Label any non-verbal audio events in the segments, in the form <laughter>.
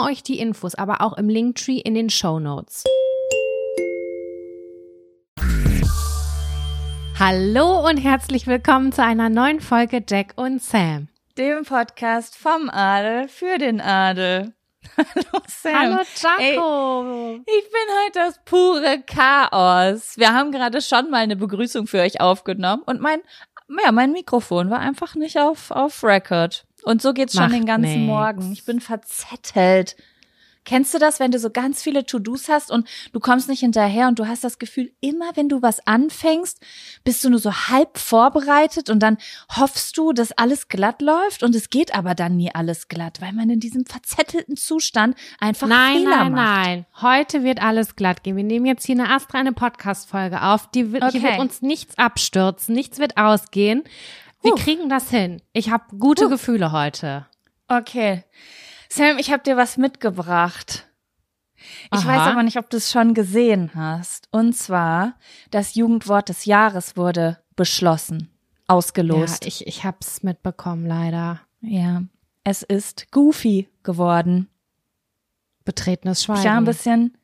euch die Infos aber auch im Linktree in den Show Notes. Hallo und herzlich willkommen zu einer neuen Folge Jack und Sam. Dem Podcast vom Adel für den Adel. <laughs> Hallo Sam. Hallo Jaco. Ey, ich bin heute das pure Chaos. Wir haben gerade schon mal eine Begrüßung für euch aufgenommen und mein, ja, mein Mikrofon war einfach nicht auf, auf Record. Und so geht's schon Macht den ganzen nix. Morgen. Ich bin verzettelt. Kennst du das, wenn du so ganz viele To-Dos hast und du kommst nicht hinterher und du hast das Gefühl, immer wenn du was anfängst, bist du nur so halb vorbereitet und dann hoffst du, dass alles glatt läuft und es geht aber dann nie alles glatt, weil man in diesem verzettelten Zustand einfach Nein, Fehler nein, macht. nein. Heute wird alles glatt gehen. Wir nehmen jetzt hier eine astreine Podcast-Folge auf. Die wird, Hier Okay. wird uns nichts abstürzen, nichts wird ausgehen. Wir Huh. kriegen das hin. Ich habe gute Huh. Gefühle heute. Okay. Sam, ich habe dir was mitgebracht. Ich Aha. weiß aber nicht, ob du es schon gesehen hast. Und zwar, das Jugendwort des Jahres wurde beschlossen, ausgelost. Ja, ich, ich hab's mitbekommen, leider. Ja, es ist Goofy geworden. Betretenes Schweigen. Ich war ein bisschen,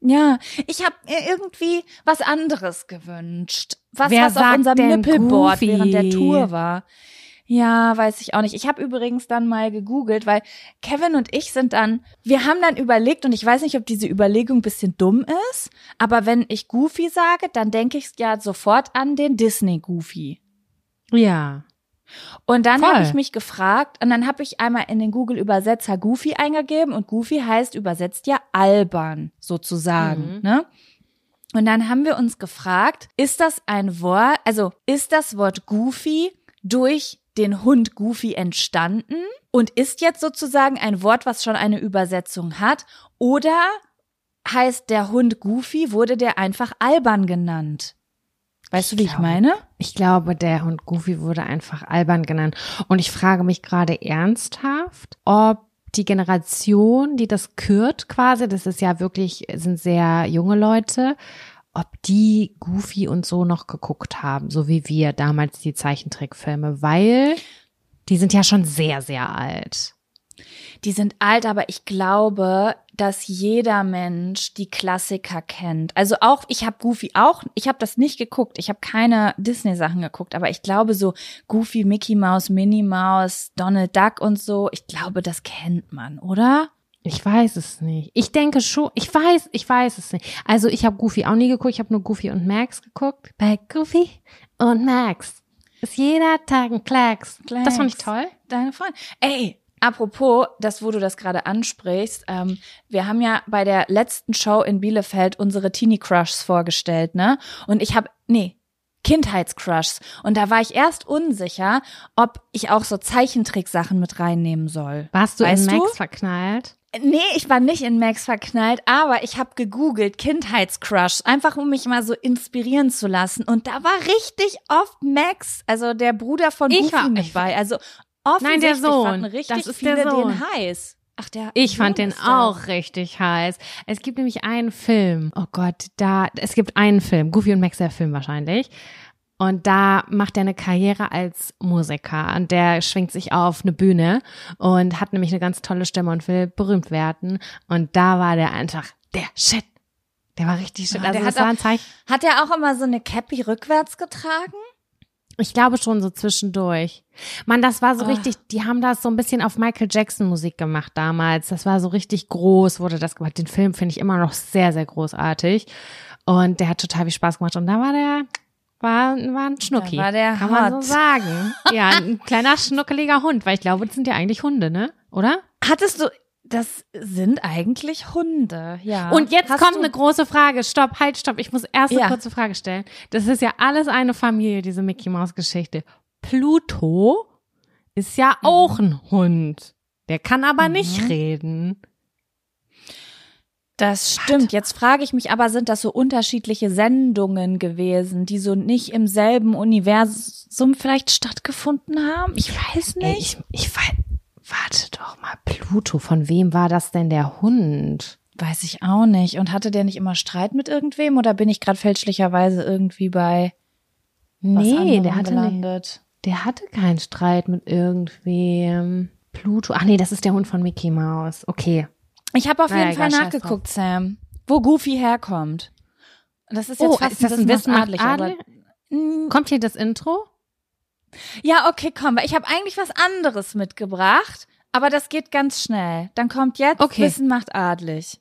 ja, ich habe mir irgendwie was anderes gewünscht. Was, Wer was auf unserem Nippelboard Goofy? während der Tour war. Ja, weiß ich auch nicht. Ich habe übrigens dann mal gegoogelt, weil Kevin und ich sind dann, wir haben dann überlegt und ich weiß nicht, ob diese Überlegung ein bisschen dumm ist, aber wenn ich Goofy sage, dann denke ich ja sofort an den Disney Goofy. Ja. Und dann habe ich mich gefragt und dann habe ich einmal in den Google Übersetzer Goofy eingegeben und Goofy heißt übersetzt ja albern sozusagen, Mhm. ne? Und dann haben wir uns gefragt, ist das ein Wort, also ist das Wort Goofy durch den Hund Goofy entstanden und ist jetzt sozusagen ein Wort, was schon eine Übersetzung hat oder heißt der Hund Goofy, wurde der einfach albern genannt? Weißt du, wie ich glaube, meine? Ich glaube, der Hund Goofy wurde einfach albern genannt. Und ich frage mich gerade ernsthaft, ob die Generation, die das kürt quasi, das ist ja wirklich, sind sehr junge Leute, ob die Goofy und so noch geguckt haben, so wie wir damals die Zeichentrickfilme, weil die sind ja schon sehr, sehr alt. Die sind alt, aber ich glaube, dass jeder Mensch die Klassiker kennt. Also auch, ich habe Goofy auch, ich habe das nicht geguckt, ich habe keine Disney-Sachen geguckt, aber ich glaube so Goofy, Mickey Mouse, Minnie Mouse, Donald Duck und so, ich glaube, das kennt man, oder? Ich weiß es nicht. Ich denke schon, ich weiß, ich weiß es nicht. Also ich habe Goofy auch nie geguckt, ich habe nur Goofy und Max geguckt. Bei Goofy und Max ist jeder Tag ein Klacks. Das fand ich toll. Deine Freundin. Ey, apropos, das, wo du das gerade ansprichst, ähm, wir haben ja bei der letzten Show in Bielefeld unsere Teenie Crushs vorgestellt, ne? Und ich habe, nee, Kindheitscrushs. Und da war ich erst unsicher, ob ich auch so Zeichentricksachen mit reinnehmen soll. Warst du Weißt in du? Max verknallt? Nee, ich war nicht in Max verknallt, aber ich habe gegoogelt Kindheitscrush, einfach um mich mal so inspirieren zu lassen. Und da war richtig oft Max, also der Bruder von Ich Goofy war- mit bei. Also Nein, der Sohn. fanden richtig Das ist der Sohn. den heiß. Ach, der. Ich fand so den auch richtig heiß. Es gibt nämlich einen Film. Oh Gott, da, es gibt einen Film. Goofy und Max der Film wahrscheinlich. Und da macht er eine Karriere als Musiker. Und der schwingt sich auf eine Bühne und hat nämlich eine ganz tolle Stimme und will berühmt werden. Und da war der einfach der Shit. Der war richtig shit. Ja, also der das hat war auch- ein Zeichen. Hat er auch immer so eine Cappy rückwärts getragen? Ich glaube schon so zwischendurch. Mann, das war so Ah. richtig, die haben das so ein bisschen auf Michael Jackson Musik gemacht damals. Das war so richtig groß, wurde das gemacht. Den Film finde ich immer noch sehr, sehr großartig. Und der hat total viel Spaß gemacht. Und da war der, war, war ein Schnucki. Da war der Kann man hot. so sagen. Ja, ein <laughs> kleiner schnuckeliger Hund, weil ich glaube, das sind ja eigentlich Hunde, ne? Oder? Hattest du, das sind eigentlich Hunde, ja. Und jetzt Hast kommt eine große Frage. Stopp, halt, stopp. Ich muss erst eine Ja. kurze Frage stellen. Das ist ja alles eine Familie, diese Mickey Maus Geschichte. Pluto ist ja Mhm. auch ein Hund. Der kann aber nicht reden. Das stimmt. Jetzt frage ich mich aber, sind das so unterschiedliche Sendungen gewesen, die so nicht im selben Universum vielleicht stattgefunden haben? Ich weiß Ey, nicht. ich, ich weiß, warte doch mal, Pluto, von wem war das denn der Hund? Weiß ich auch nicht. Und hatte der nicht immer Streit mit irgendwem oder bin ich gerade fälschlicherweise irgendwie bei Nee, der hatte, nicht, gelandet? der hatte keinen Streit mit irgendwem. Pluto, ach nee, das ist der Hund von Mickey Mouse. Okay. Ich habe auf Naja, jeden Fall nachgeguckt, Sam, wo Goofy herkommt. Das ist jetzt Oh, fast ist das ein Wissen macht adlig, aber Adel? Kommt hier das Intro? Ja, okay, komm, weil ich habe eigentlich was anderes mitgebracht, aber das geht ganz schnell. Dann kommt jetzt Okay. Wissen macht adlig.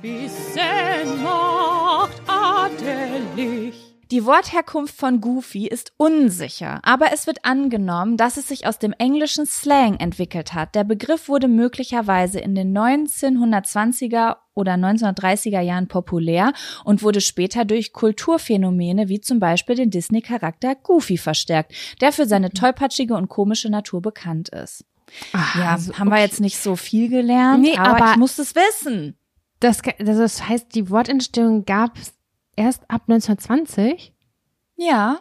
Wissen macht adelig. Die Wortherkunft von Goofy ist unsicher, aber es wird angenommen, dass es sich aus dem englischen Slang entwickelt hat. Der Begriff wurde möglicherweise in den 1920er oder 1930er Jahren populär und wurde später durch Kulturphänomene wie zum Beispiel den Disney-Charakter Goofy verstärkt, der für seine tollpatschige und komische Natur bekannt ist. Ja, also, haben wir okay. jetzt nicht so viel gelernt, Nee, aber, aber- ich muss es wissen. Das, das heißt, die Wortentstehung gab es erst ab 1920? Ja,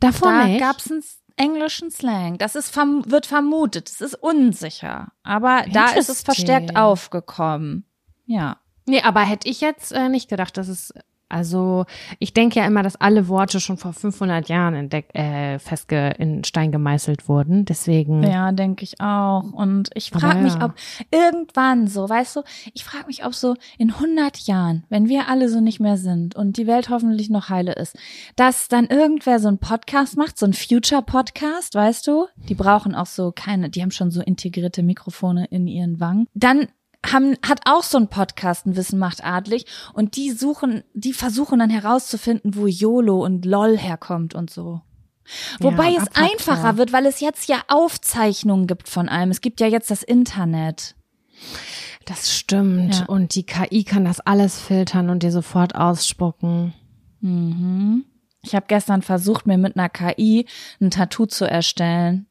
Davor da nicht? gab's einen englischen Slang. Das ist verm wird vermutet. Es ist unsicher, aber da ist es verstärkt aufgekommen. Ja. Nee, aber hätte ich jetzt äh, nicht gedacht, dass es, also ich denke ja immer, dass alle Worte schon vor 500 Jahren entdeck, äh, festge in Stein gemeißelt wurden. Deswegen. Ja, denke ich auch. Und ich frage mich, ja. ob irgendwann so, weißt du, ich frage mich, ob so in 100 Jahren, wenn wir alle so nicht mehr sind und die Welt hoffentlich noch heile ist, dass dann irgendwer so einen Podcast macht, so einen Future-Podcast, weißt du? Die brauchen auch so keine, die haben schon so integrierte Mikrofone in ihren Wangen. Dann haben, hat auch so ein Podcast ein Wissen macht adlig und die suchen, die versuchen dann herauszufinden, wo YOLO und LOL herkommt und so. Wobei Ja, es einfacher wird, weil es jetzt ja Aufzeichnungen gibt von allem. Es gibt ja jetzt das Internet. Das stimmt. Ja. Und die KI kann das alles filtern und dir sofort ausspucken. Mhm. Ich habe gestern versucht, mir mit einer KI ein Tattoo zu erstellen.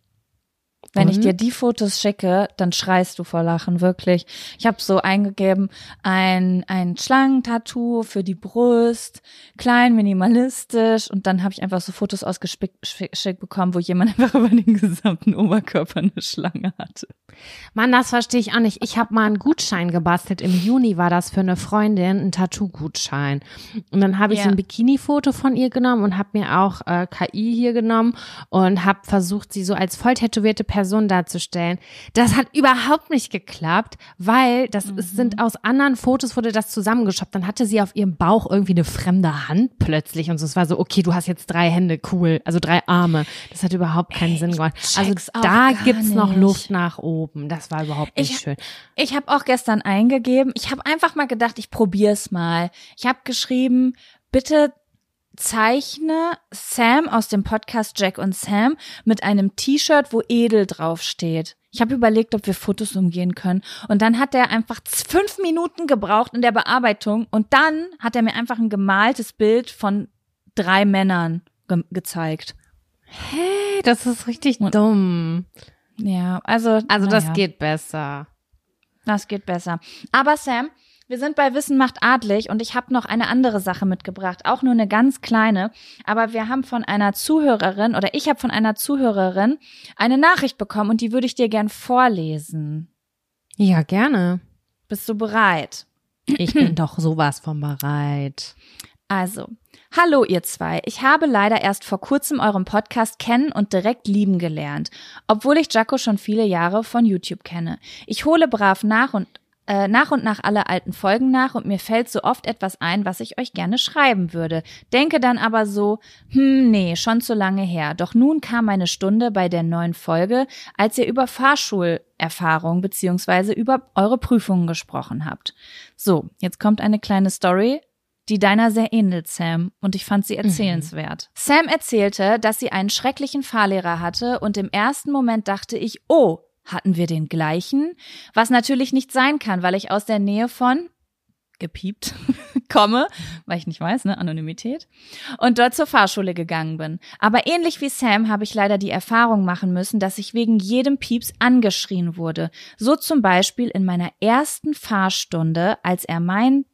Wenn ich Und? dir die Fotos schicke, dann schreist du vor Lachen, wirklich. Ich habe so eingegeben, ein, ein Schlangentattoo für die Brust, klein, minimalistisch und dann habe ich einfach so Fotos ausgeschickt bekommen, wo jemand <laughs> einfach über den gesamten Oberkörper eine Schlange hatte. Mann, das verstehe ich auch nicht. Ich habe mal einen Gutschein gebastelt. Im Juni war das für eine Freundin, ein Tattoo-Gutschein. Und dann habe ich Ja. so ein Bikini-Foto von ihr genommen und habe mir auch äh, KI hier genommen und habe versucht, sie so als voll tätowierte Person darzustellen. Das hat überhaupt nicht geklappt, weil das es sind aus anderen Fotos wurde das zusammengeschoppt. Dann hatte sie auf ihrem Bauch irgendwie eine fremde Hand plötzlich und so. Es war so, okay, du hast jetzt drei Hände, cool, also drei Arme. Das hat überhaupt keinen Sinn gemacht. Also da gibt's noch nicht. Luft nach oben. Das war überhaupt nicht Ich- schön. Ich habe auch gestern eingegeben, ich habe einfach mal gedacht, ich probier's mal. Ich habe geschrieben, bitte zeichne Sam aus dem Podcast Jack und Sam mit einem T-Shirt, wo edel draufsteht. Ich habe überlegt, ob wir Fotos umgehen können. Und dann hat er einfach fünf Minuten gebraucht in der Bearbeitung. Und dann hat er mir einfach ein gemaltes Bild von drei Männern ge gezeigt. Hey, das ist richtig Und- dumm. Ja, also. Also das naja. geht besser. Das geht besser. Aber Sam, wir sind bei Wissen macht adlig und ich habe noch eine andere Sache mitgebracht, auch nur eine ganz kleine, aber wir haben von einer Zuhörerin oder ich habe von einer Zuhörerin eine Nachricht bekommen und die würde ich dir gern vorlesen. Ja, gerne. Bist du bereit? Ich bin doch sowas von bereit. Also, hallo ihr zwei. Ich habe leider erst vor kurzem euren Podcast kennen und direkt lieben gelernt, obwohl ich Jaco schon viele Jahre von YouTube kenne. Ich hole brav nach und äh, nach und nach alle alten Folgen nach und mir fällt so oft etwas ein, was ich euch gerne schreiben würde. Denke dann aber so, hm, nee, schon zu lange her. Doch nun kam meine Stunde bei der neuen Folge, als ihr über Fahrschulerfahrung beziehungsweise über eure Prüfungen gesprochen habt. So, jetzt kommt eine kleine Story, die deiner sehr ähnelt, Sam, und ich fand sie mhm. erzählenswert. Mhm. Sam erzählte, dass sie einen schrecklichen Fahrlehrer hatte und im ersten Moment dachte ich, oh, hatten wir den gleichen? Was natürlich nicht sein kann, weil ich aus der Nähe von gepiept <laughs> komme, weil ich nicht weiß, ne, Anonymität, und dort zur Fahrschule gegangen bin. Aber ähnlich wie Sam habe ich leider die Erfahrung machen müssen, dass ich wegen jedem Pieps angeschrien wurde. So zum Beispiel in meiner ersten Fahrstunde, als er mein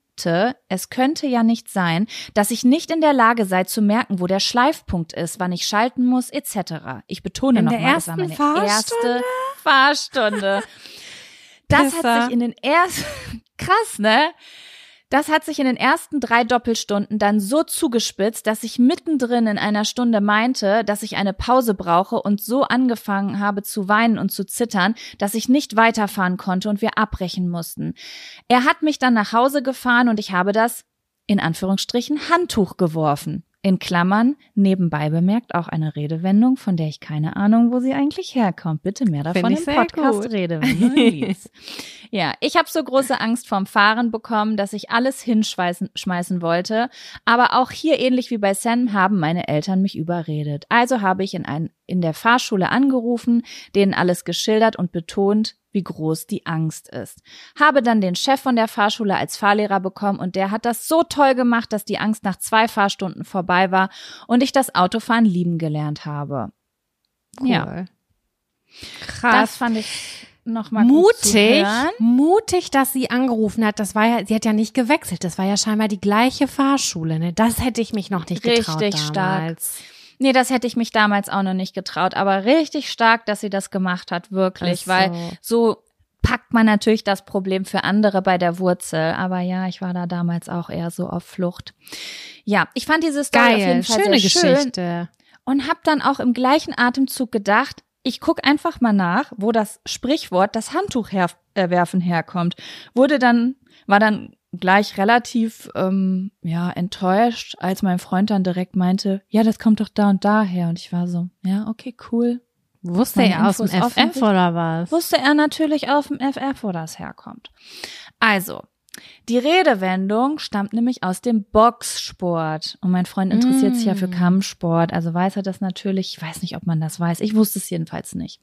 es könnte ja nicht sein, dass ich nicht in der Lage sei zu merken, wo der Schleifpunkt ist, wann ich schalten muss, etc. Ich betone nochmal, das war meine Fahrstunde? erste Fahrstunde. Das Pisser. hat sich in den ersten, <laughs> krass, ne? Das hat sich in den ersten drei Doppelstunden dann so zugespitzt, dass ich mittendrin in einer Stunde meinte, dass ich eine Pause brauche und so angefangen habe zu weinen und zu zittern, dass ich nicht weiterfahren konnte und wir abbrechen mussten. Er hat mich dann nach Hause gefahren und ich habe das, in Anführungsstrichen, Handtuch geworfen in Klammern nebenbei bemerkt auch eine Redewendung, von der ich keine Ahnung, wo sie eigentlich herkommt. Bitte mehr davon im Podcast Redewendung. <laughs> ja, ich habe so große Angst vorm Fahren bekommen, dass ich alles hinschmeißen wollte. Aber auch hier ähnlich wie bei Sam haben meine Eltern mich überredet. Also habe ich in, ein, in der Fahrschule angerufen, denen alles geschildert und betont, wie groß die Angst ist. Habe dann den Chef von der Fahrschule als Fahrlehrer bekommen und der hat das so toll gemacht, dass die Angst nach zwei Fahrstunden vorbei war und ich das Autofahren lieben gelernt habe. Cool. Ja. Krass. Das fand ich nochmal mutig, mutig, dass sie angerufen hat. Das war ja, sie hat ja nicht gewechselt. Das war ja scheinbar die gleiche Fahrschule. Ne? Das hätte ich mich noch nicht getraut Richtig damals. stark. Nee, das hätte ich mich damals auch noch nicht getraut, aber richtig stark, dass sie das gemacht hat, wirklich, so. weil so packt man natürlich das Problem für andere bei der Wurzel. Aber ja, ich war da damals auch eher so auf Flucht. Ja, ich fand diese Story Geil, auf jeden Fall schöne sehr Geschichte. und habe dann auch im gleichen Atemzug gedacht, ich guck einfach mal nach, wo das Sprichwort das Handtuch herwerfen herkommt. Wurde dann war dann gleich relativ ähm, ja enttäuscht, als mein Freund dann direkt meinte, ja, das kommt doch da und daher und ich war so, ja, okay, cool. Wusste Meine er aus dem FF oder was? Wusste er natürlich auf dem FF, wo das herkommt. Also, die Redewendung stammt nämlich aus dem Boxsport. Und mein Freund interessiert mm. sich ja für mm. Kampfsport, also weiß er das natürlich. Ich weiß nicht, ob man das weiß. Ich wusste es jedenfalls nicht.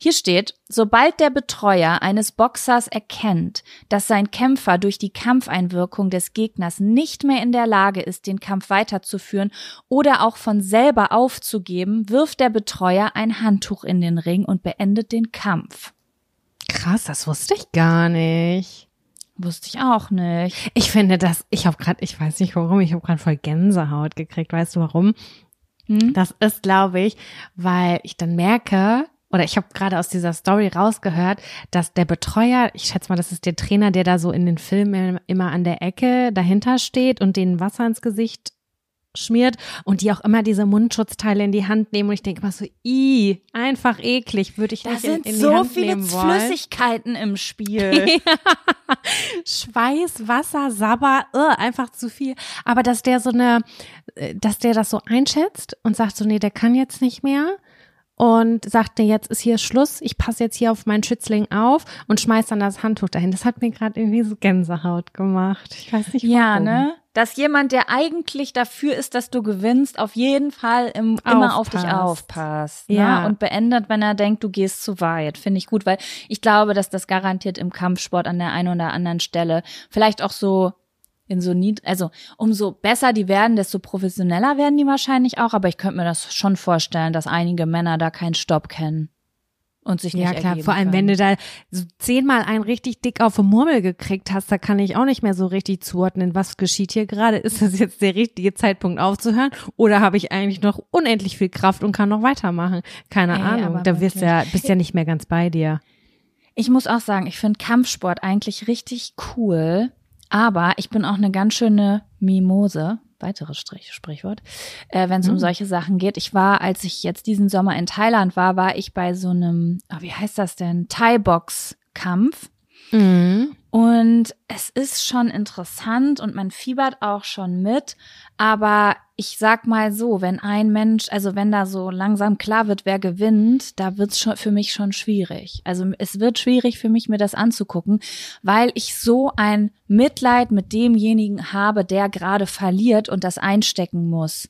Hier steht, sobald der Betreuer eines Boxers erkennt, dass sein Kämpfer durch die Kampfeinwirkung des Gegners nicht mehr in der Lage ist, den Kampf weiterzuführen oder auch von selber aufzugeben, wirft der Betreuer ein Handtuch in den Ring und beendet den Kampf. Krass, das wusste ich gar nicht. Wusste ich auch nicht. Ich finde das, ich habe gerade, ich weiß nicht warum, ich habe gerade voll Gänsehaut gekriegt. Weißt du warum? Hm? Das ist, glaube ich, weil ich dann merke, oder ich habe gerade aus dieser Story rausgehört, dass der Betreuer, ich schätze mal, das ist der Trainer, der da so in den Filmen immer an der Ecke dahinter steht und den Wasser ins Gesicht schmiert und die auch immer diese Mundschutzteile in die Hand nehmen und ich denke immer so, i, einfach eklig, würde ich da nicht sind in, in so die Hand viele nehmen wollen. Flüssigkeiten im Spiel. <laughs> Schweiß, Wasser, Sabber, uh, einfach zu viel. Aber dass der so eine, äh, dass der das so einschätzt und sagt so, nee, der kann jetzt nicht mehr und sagte, jetzt ist hier Schluss, ich passe jetzt hier auf meinen Schützling auf und schmeiß dann das Handtuch dahin. Das hat mir gerade irgendwie so Gänsehaut gemacht. Ich weiß nicht warum. Ja, ne? Dass jemand, der eigentlich dafür ist, dass du gewinnst, auf jeden Fall im, immer auf dich aufpasst. Ne? Ja. Und beendet, wenn er denkt, du gehst zu weit. Finde ich gut, weil ich glaube, dass das garantiert im Kampfsport an der einen oder anderen Stelle vielleicht auch so in so nied, also umso besser die werden, desto professioneller werden die wahrscheinlich auch. Aber ich könnte mir das schon vorstellen, dass einige Männer da keinen Stopp kennen und sich nicht Ja klar, vor allem können. wenn du da so zehnmal einen richtig dick auf den Murmel gekriegt hast, da kann ich auch nicht mehr so richtig zuordnen, was geschieht hier gerade. Ist das jetzt der richtige Zeitpunkt aufzuhören oder habe ich eigentlich noch unendlich viel Kraft und kann noch weitermachen? Keine Ey, Ahnung. Da wirst ja bist ja nicht mehr ganz bei dir. Ich muss auch sagen, ich finde Kampfsport eigentlich richtig cool, aber ich bin auch eine ganz schöne Mimose, weiteres Strich, Sprichwort, äh, wenn es Mhm. um solche Sachen geht. Ich war, als ich jetzt diesen Sommer in Thailand war, war ich bei so einem, ah, wie heißt das denn, Thai-Box-Kampf. Mhm. Und es ist schon interessant und man fiebert auch schon mit. Aber ich sag mal so, wenn ein Mensch, also wenn da so langsam klar wird, wer gewinnt, da wird's schon für mich schon schwierig. Also es wird schwierig für mich, mir das anzugucken, weil ich so ein Mitleid mit demjenigen habe, der gerade verliert und das einstecken muss.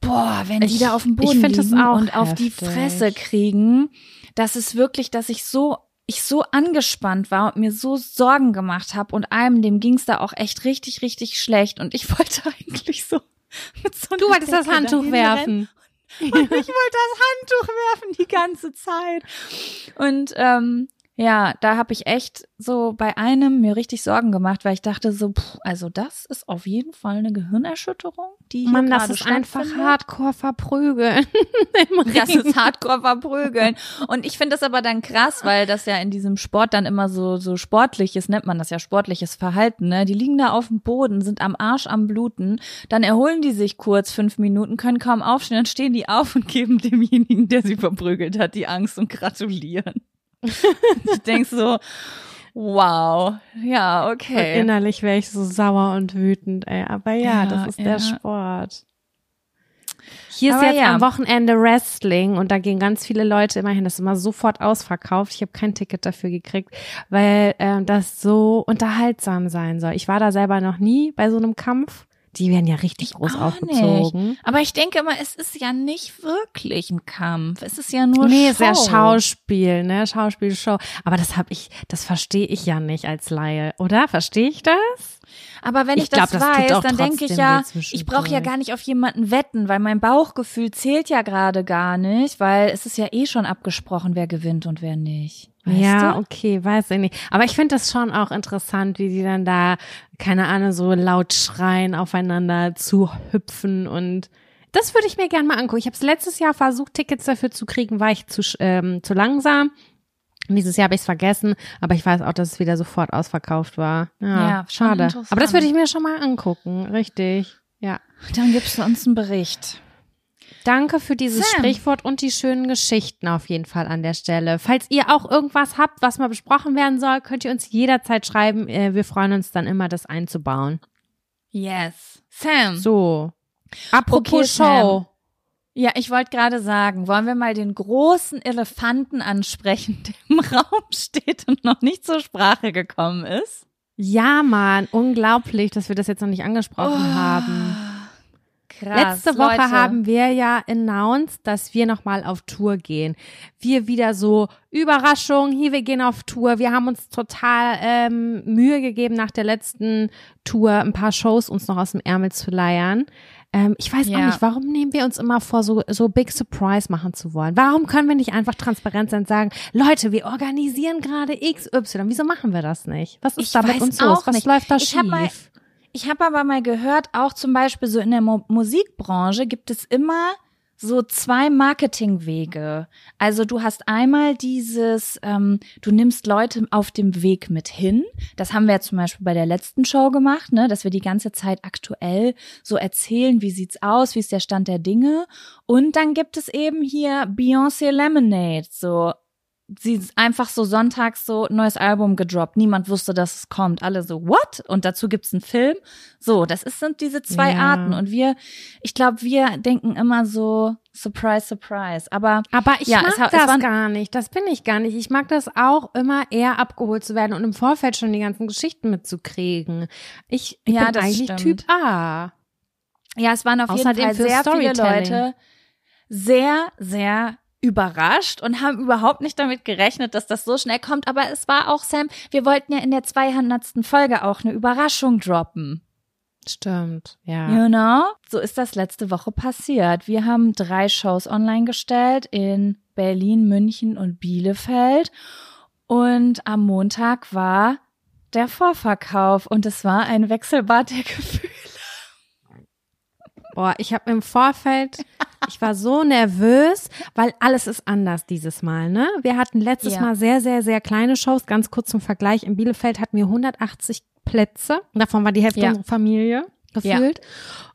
Boah, wenn die Ich- da auf dem Boden liegen auch und auf die heftig. Fresse kriegen, das ist wirklich, dass ich so ich so angespannt war und mir so Sorgen gemacht habe und einem, dem ging's da auch echt richtig, richtig schlecht und ich <laughs> wollte eigentlich so mit so Du wolltest das Handtuch werfen. Und ich wollte das Handtuch werfen die ganze Zeit. Und ähm, ja, da habe ich echt so bei einem mir richtig Sorgen gemacht, weil ich dachte so, puh, also das ist auf jeden Fall eine Gehirnerschütterung, die Mann, das ist einfach hardcore verprügeln. <laughs> Das ist Hardcore verprügeln. Und ich finde das aber dann krass, weil das ja in diesem Sport dann immer so, so sportliches, nennt man das ja sportliches Verhalten, ne? Die liegen da auf dem Boden, sind am Arsch am Bluten, dann erholen die sich kurz fünf Minuten, können kaum aufstehen, dann stehen die auf und <laughs> geben demjenigen, der sie verprügelt hat, die Angst und gratulieren. <laughs> ich denk so, wow, ja, Und okay. innerlich wäre ich so sauer und wütend, ey. Aber ja, Ja, das ist ja. der Sport. Hier ist Aber jetzt ja. am Wochenende Wrestling und da gehen ganz viele Leute immer hin. Das ist immer sofort ausverkauft. Ich habe kein Ticket dafür gekriegt, weil ähm, das so unterhaltsam sein soll. Ich war da selber noch nie bei so einem Kampf. Die werden ja richtig Ich groß aufgezogen. Aber ich denke immer, es ist ja nicht wirklich ein Kampf. Es ist ja nur Nee, Show. ist ja Schauspiel, ne? Schauspielshow. Aber das habe ich, das verstehe ich ja nicht als Laie, oder? Verstehe ich das? Aber wenn ich, Ich glaub, das weiß, dann denke ich ja, ich brauche ja gar nicht auf jemanden wetten, weil mein Bauchgefühl zählt ja gerade gar nicht, weil es ist ja eh schon abgesprochen, wer gewinnt und wer nicht. Weißt ja, du? okay, weiß ich nicht. Aber ich finde das schon auch interessant, wie die dann da, keine Ahnung, so laut schreien, aufeinander zu hüpfen und das würde ich mir gerne mal angucken. Ich habe es letztes Jahr versucht, Tickets dafür zu kriegen, war ich zu, ähm, zu langsam. Und dieses Jahr habe ich es vergessen, aber ich weiß auch, dass es wieder sofort ausverkauft war. Ja, Ja, schade. Aber das würde ich mir schon mal angucken, richtig. Ja. Dann gibst du uns einen Bericht. Danke für dieses Sam. Sprichwort und die schönen Geschichten auf jeden Fall an der Stelle. Falls ihr auch irgendwas habt, was mal besprochen werden soll, könnt ihr uns jederzeit schreiben. Äh, Wir freuen uns dann immer, das einzubauen. Yes. Sam. So. Apropos Okay, Sam. Show. Ja, ich wollte gerade sagen, wollen wir mal den großen Elefanten ansprechen, der im <laughs> Raum steht und noch nicht zur Sprache gekommen ist? Ja, Mann, unglaublich, dass wir das jetzt noch nicht angesprochen Oh, haben. Krass. Letzte Woche Leute. haben wir ja announced, dass wir nochmal auf Tour gehen. Wir wieder so, Überraschung, hier, wir gehen auf Tour. Wir haben uns total ähm, Mühe gegeben, nach der letzten Tour ein paar Shows uns noch aus dem Ärmel zu leiern. Ähm, ich weiß Ja. auch nicht, warum nehmen wir uns immer vor, so, so Big Surprise machen zu wollen? Warum können wir nicht einfach transparent sein und sagen, Leute, wir organisieren gerade XY. Wieso machen wir das nicht? Was ist Ich da mit uns los? auch Was nicht. läuft da Ich schief? Ich habe aber mal gehört, auch zum Beispiel so in der Mo Musikbranche gibt es immer so zwei Marketingwege. Also du hast einmal dieses, ähm, du nimmst Leute auf dem Weg mit hin. Das haben wir ja zum Beispiel bei der letzten Show gemacht, ne, dass wir die ganze Zeit aktuell so erzählen, wie sieht's aus, wie ist der Stand der Dinge. Und dann gibt es eben hier Beyoncé Lemonade, so sie ist einfach so sonntags so neues Album gedroppt. Niemand wusste, dass es kommt. Alle so, what? Und dazu gibt's einen Film. So, das ist, sind diese zwei Ja. Arten. Und wir, ich glaube, wir denken immer so, surprise, surprise. Aber Aber ich Ja, mag es ha- es das waren- gar nicht. Das bin ich gar nicht. Ich mag das auch immer eher abgeholt zu werden und im Vorfeld schon die ganzen Geschichten mitzukriegen. Ich, ich Ja, bin das eigentlich stimmt. Typ A. ja, es waren auf Außerdem jeden Fall sehr viele. Leute sehr, sehr überrascht und haben überhaupt nicht damit gerechnet, dass das so schnell kommt. Aber es war auch, Sam, wir wollten ja in der 200. Folge auch eine Überraschung droppen. Stimmt, ja. You know? So ist das letzte Woche passiert. Wir haben drei Shows online gestellt in Berlin, München und Bielefeld. Und am Montag war der Vorverkauf und es war ein Wechselbad der Gefühle. Oh, ich habe im Vorfeld, <laughs> ich war so nervös, weil alles ist anders dieses Mal, ne? Wir hatten letztes Ja. Mal sehr, sehr, sehr kleine Shows. Ganz kurz zum Vergleich. In Bielefeld hatten wir 180 Plätze. Davon war die Hälfte Ja. unserer Familie gefühlt.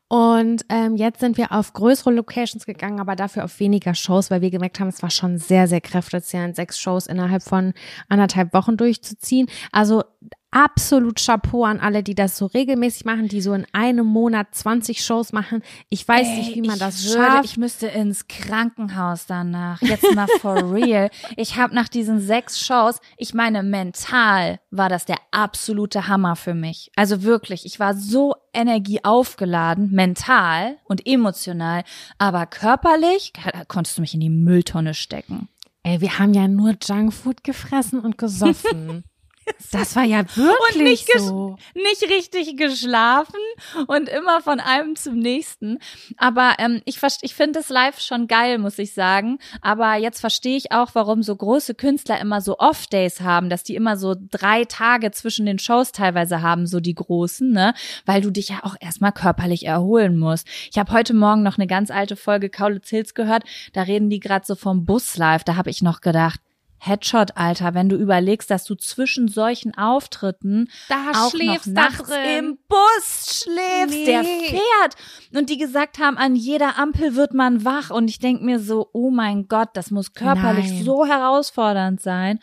Und ähm, jetzt sind wir auf größere Locations gegangen, aber dafür auf weniger Shows, weil wir gemerkt haben, es war schon sehr, sehr kräftezehrend, sechs Shows innerhalb von anderthalb Wochen durchzuziehen. Also absolut Chapeau an alle, die das so regelmäßig machen, die so in einem Monat 20 Shows machen. Ich weiß nicht, wie man das würde, schafft. Ich müsste ins Krankenhaus danach. Jetzt mal for <laughs> real. Ich habe nach diesen sechs Shows, ich meine, mental war das der absolute Hammer für mich. Also wirklich, ich war so energieaufgeladen, mental und emotional, aber körperlich konntest du mich in die Mülltonne stecken. Ey, wir haben ja nur Junkfood gefressen und gesoffen. <laughs> <laughs> Das war ja wirklich nicht gesch- so. nicht richtig geschlafen und immer von einem zum nächsten. Aber ähm, ich, ich finde es live schon geil, muss ich sagen. Aber jetzt verstehe ich auch, warum so große Künstler immer so Off-Days haben, dass die immer so drei Tage zwischen den Shows teilweise haben, so die großen, ne? Weil du dich ja auch erstmal körperlich erholen musst. Ich habe heute Morgen noch eine ganz alte Folge Kaulitz Hills gehört. Da reden die gerade so vom Bus live. Da habe ich noch gedacht, Headshot, Alter, wenn du überlegst, dass du zwischen solchen Auftritten Da auch schläfst noch nachts drin. im Bus schläfst, Nee. der fährt. Und die gesagt haben, an jeder Ampel wird man wach. Und ich denk mir so, oh mein Gott, das muss körperlich Nein. so herausfordernd sein.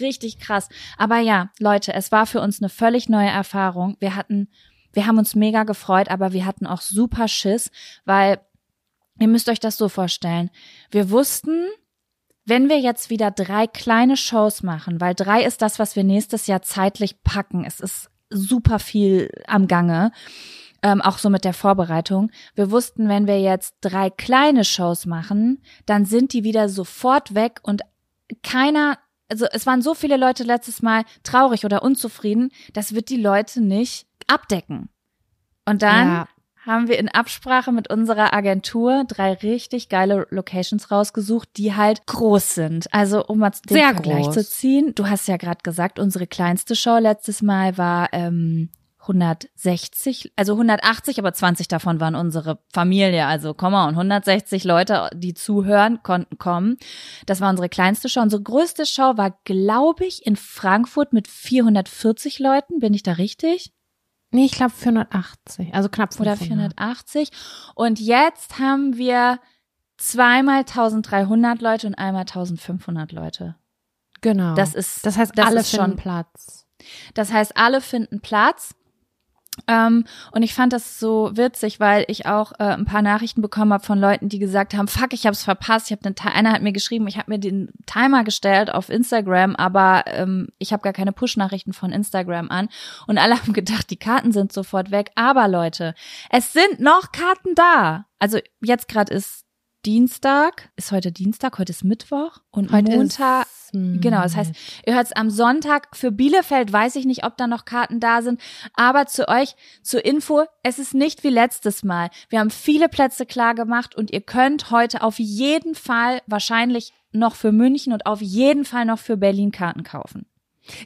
Richtig krass. Aber ja, Leute, es war für uns eine völlig neue Erfahrung. Wir hatten, wir haben uns mega gefreut, aber wir hatten auch super Schiss, weil ihr müsst euch das so vorstellen. Wir wussten, wenn wir jetzt wieder drei kleine Shows machen, weil drei ist das, was wir nächstes Jahr zeitlich packen. Es ist super viel am Gange, ähm, auch so mit der Vorbereitung. Wir wussten, wenn wir jetzt drei kleine Shows machen, dann sind die wieder sofort weg und keiner, also es waren so viele Leute letztes Mal traurig oder unzufrieden, das wird die Leute nicht abdecken. Und dann Ja. Haben wir in Absprache mit unserer Agentur drei richtig geile Locations rausgesucht, die halt groß sind. Also um mal den Sehr Vergleich groß. zu ziehen, du hast ja gerade gesagt, unsere kleinste Show letztes Mal war ähm, 160, also 180, aber 20 davon waren unsere Familie. Also komm mal, und 160 Leute, die zuhören, konnten kommen. Das war unsere kleinste Show. Unsere größte Show war, glaube ich, in Frankfurt mit 440 Leuten. Bin ich da richtig? Nee, ich glaube 480, also knapp 500. oder 480. Und jetzt haben wir zweimal 1300 Leute und einmal 1500 Leute. Genau. Das ist, das heißt, das alle ist finden schon, Platz. das heißt, alle finden Platz. Ähm, und ich fand das so witzig, weil ich auch äh, ein paar Nachrichten bekommen habe von Leuten, die gesagt haben, fuck, ich habe es verpasst. Ich habe den einer hat mir geschrieben, ich habe mir den Timer gestellt auf Instagram, aber ähm, ich habe gar keine Push-Nachrichten von Instagram an. Und alle <laughs> haben gedacht, die Karten sind sofort weg. Aber Leute, es sind noch Karten da. Also jetzt gerade ist Dienstag, ist heute Dienstag, heute ist Mittwoch und Heute Montag. Genau, das heißt, ihr hört es am Sonntag. Für Bielefeld weiß ich nicht, ob da noch Karten da sind. Aber zu euch, zur Info, es ist nicht wie letztes Mal. Wir haben viele Plätze klar gemacht und ihr könnt heute auf jeden Fall wahrscheinlich noch für München und auf jeden Fall noch für Berlin Karten kaufen.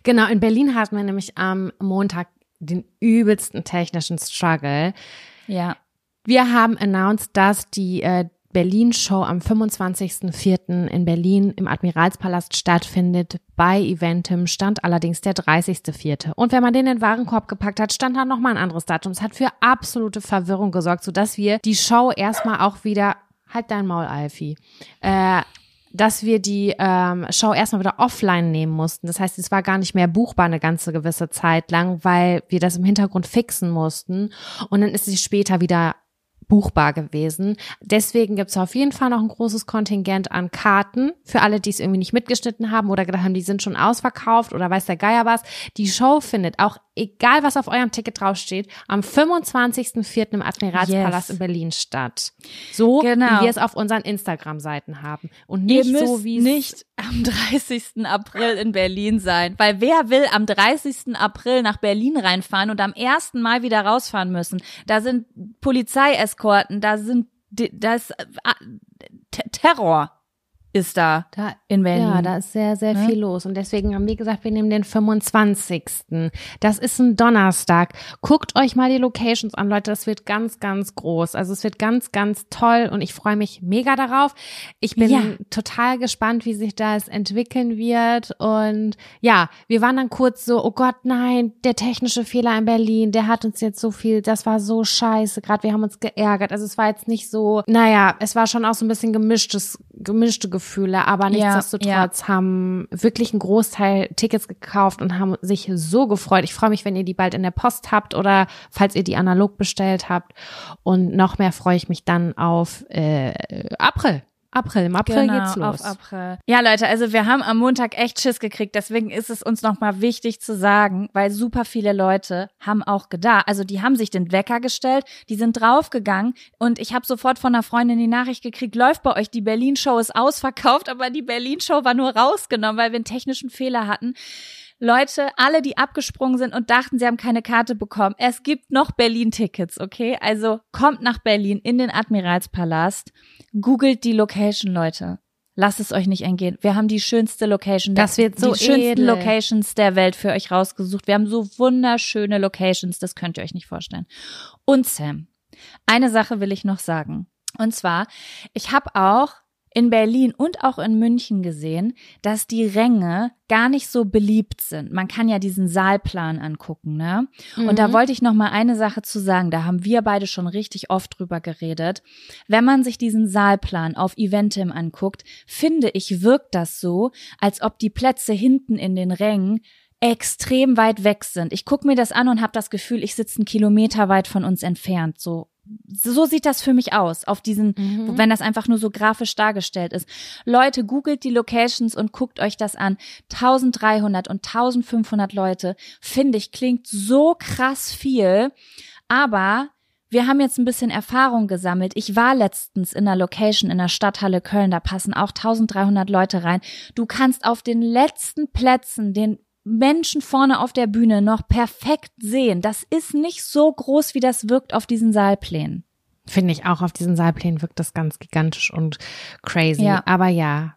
Genau, in Berlin hatten wir nämlich am Montag den übelsten technischen Struggle. Ja. Wir haben announced, dass die äh, Berlin-Show am 25.04. in Berlin im Admiralspalast stattfindet. Bei Eventim stand allerdings der 30.04. Und wenn man den in den Warenkorb gepackt hat, stand da nochmal ein anderes Datum. Es hat für absolute Verwirrung gesorgt, sodass wir die Show erstmal auch wieder, halt dein Maul, Alfie, äh, dass wir die ähm, Show erstmal wieder offline nehmen mussten. Das heißt, es war gar nicht mehr buchbar eine ganze gewisse Zeit lang, weil wir das im Hintergrund fixen mussten. Und dann ist sie später wieder buchbar gewesen. Deswegen gibt es auf jeden Fall noch ein großes Kontingent an Karten für alle, die es irgendwie nicht mitgeschnitten haben oder gedacht haben, die sind schon ausverkauft oder weiß der Geier was. Die Show findet auch, egal was auf eurem Ticket draufsteht, am 25.04. im Admiralspalast Yes. in Berlin statt. So Genau. wie wir es auf unseren Instagram-Seiten haben. Und Ihr nicht müsst so wie nicht am 30. April in Berlin sein, weil wer will am 30. April nach Berlin reinfahren und am 1. Mai wieder rausfahren müssen? Da sind Polizeieskorten, da sind, da ist äh, Terror. Ist da, Da, in Berlin. ja, da ist sehr, sehr Ne? viel los. Und deswegen haben wir gesagt, wir nehmen den 25. Das ist ein Donnerstag. Guckt euch mal die Locations an, Leute. Das wird ganz, ganz groß. Also es wird ganz, ganz toll und ich freue mich mega darauf. Ich bin Ja. total gespannt, wie sich das entwickeln wird. Und ja, wir waren dann kurz so, oh Gott, nein, der technische Fehler in Berlin, der hat uns jetzt so viel, das war so scheiße. Gerade wir haben uns geärgert. Also es war jetzt nicht so, naja, es war schon auch so ein bisschen gemischtes, gemischte Gefühle, aber Ja, nichtsdestotrotz haben wirklich einen Großteil Tickets gekauft und haben sich so gefreut. Ich freue mich, wenn ihr die bald in der Post habt oder falls ihr die analog bestellt habt. Und noch mehr freue ich mich dann auf äh, April. April, im April genau, geht's los. Auf April. Ja, Leute, also wir haben am Montag echt Schiss gekriegt. Deswegen ist es uns nochmal wichtig zu sagen, weil super viele Leute haben auch gedacht, also die haben sich den Wecker gestellt, die sind draufgegangen und ich habe sofort von einer Freundin die Nachricht gekriegt, läuft bei euch, die Berlin-Show ist ausverkauft, aber die Berlin-Show war nur rausgenommen, weil wir einen technischen Fehler hatten. Leute, alle, die abgesprungen sind und dachten, sie haben keine Karte bekommen, es gibt noch Berlin-Tickets, okay? Also kommt nach Berlin in den Admiralspalast, googelt die Location, Leute. Lasst es euch nicht entgehen. Wir haben die schönste Location, Das wird so die schönsten edel. Locations der Welt für euch rausgesucht. Wir haben so wunderschöne Locations, das könnt ihr euch nicht vorstellen. Und Sam, eine Sache will ich noch sagen. Und zwar, ich habe auch in Berlin und auch in München gesehen, dass die Ränge gar nicht so beliebt sind. Man kann ja diesen Saalplan angucken, ne? Und da Mhm. wollte ich noch mal eine Sache zu sagen. Da haben wir beide schon richtig oft drüber geredet. Wenn man sich diesen Saalplan auf Eventim anguckt, finde ich, wirkt das so, als ob die Plätze hinten in den Rängen extrem weit weg sind. Ich gucke mir das an und habe das Gefühl, ich sitze einen Kilometer weit von uns entfernt. So, so sieht das für mich aus, auf diesen, Mhm. wenn das einfach nur so grafisch dargestellt ist. Leute, googelt die Locations und guckt euch das an. 1300 und 1500 Leute, finde ich, klingt so krass viel. Aber wir haben jetzt ein bisschen Erfahrung gesammelt. Ich war letztens in einer Location in der Stadthalle Köln, da passen auch 1300 Leute rein. Du kannst auf den letzten Plätzen den Menschen vorne auf der Bühne noch perfekt sehen. Das ist nicht so groß, wie das wirkt auf diesen Saalplänen. Finde ich auch, auf diesen Saalplänen wirkt das ganz gigantisch und crazy. Ja. Aber ja,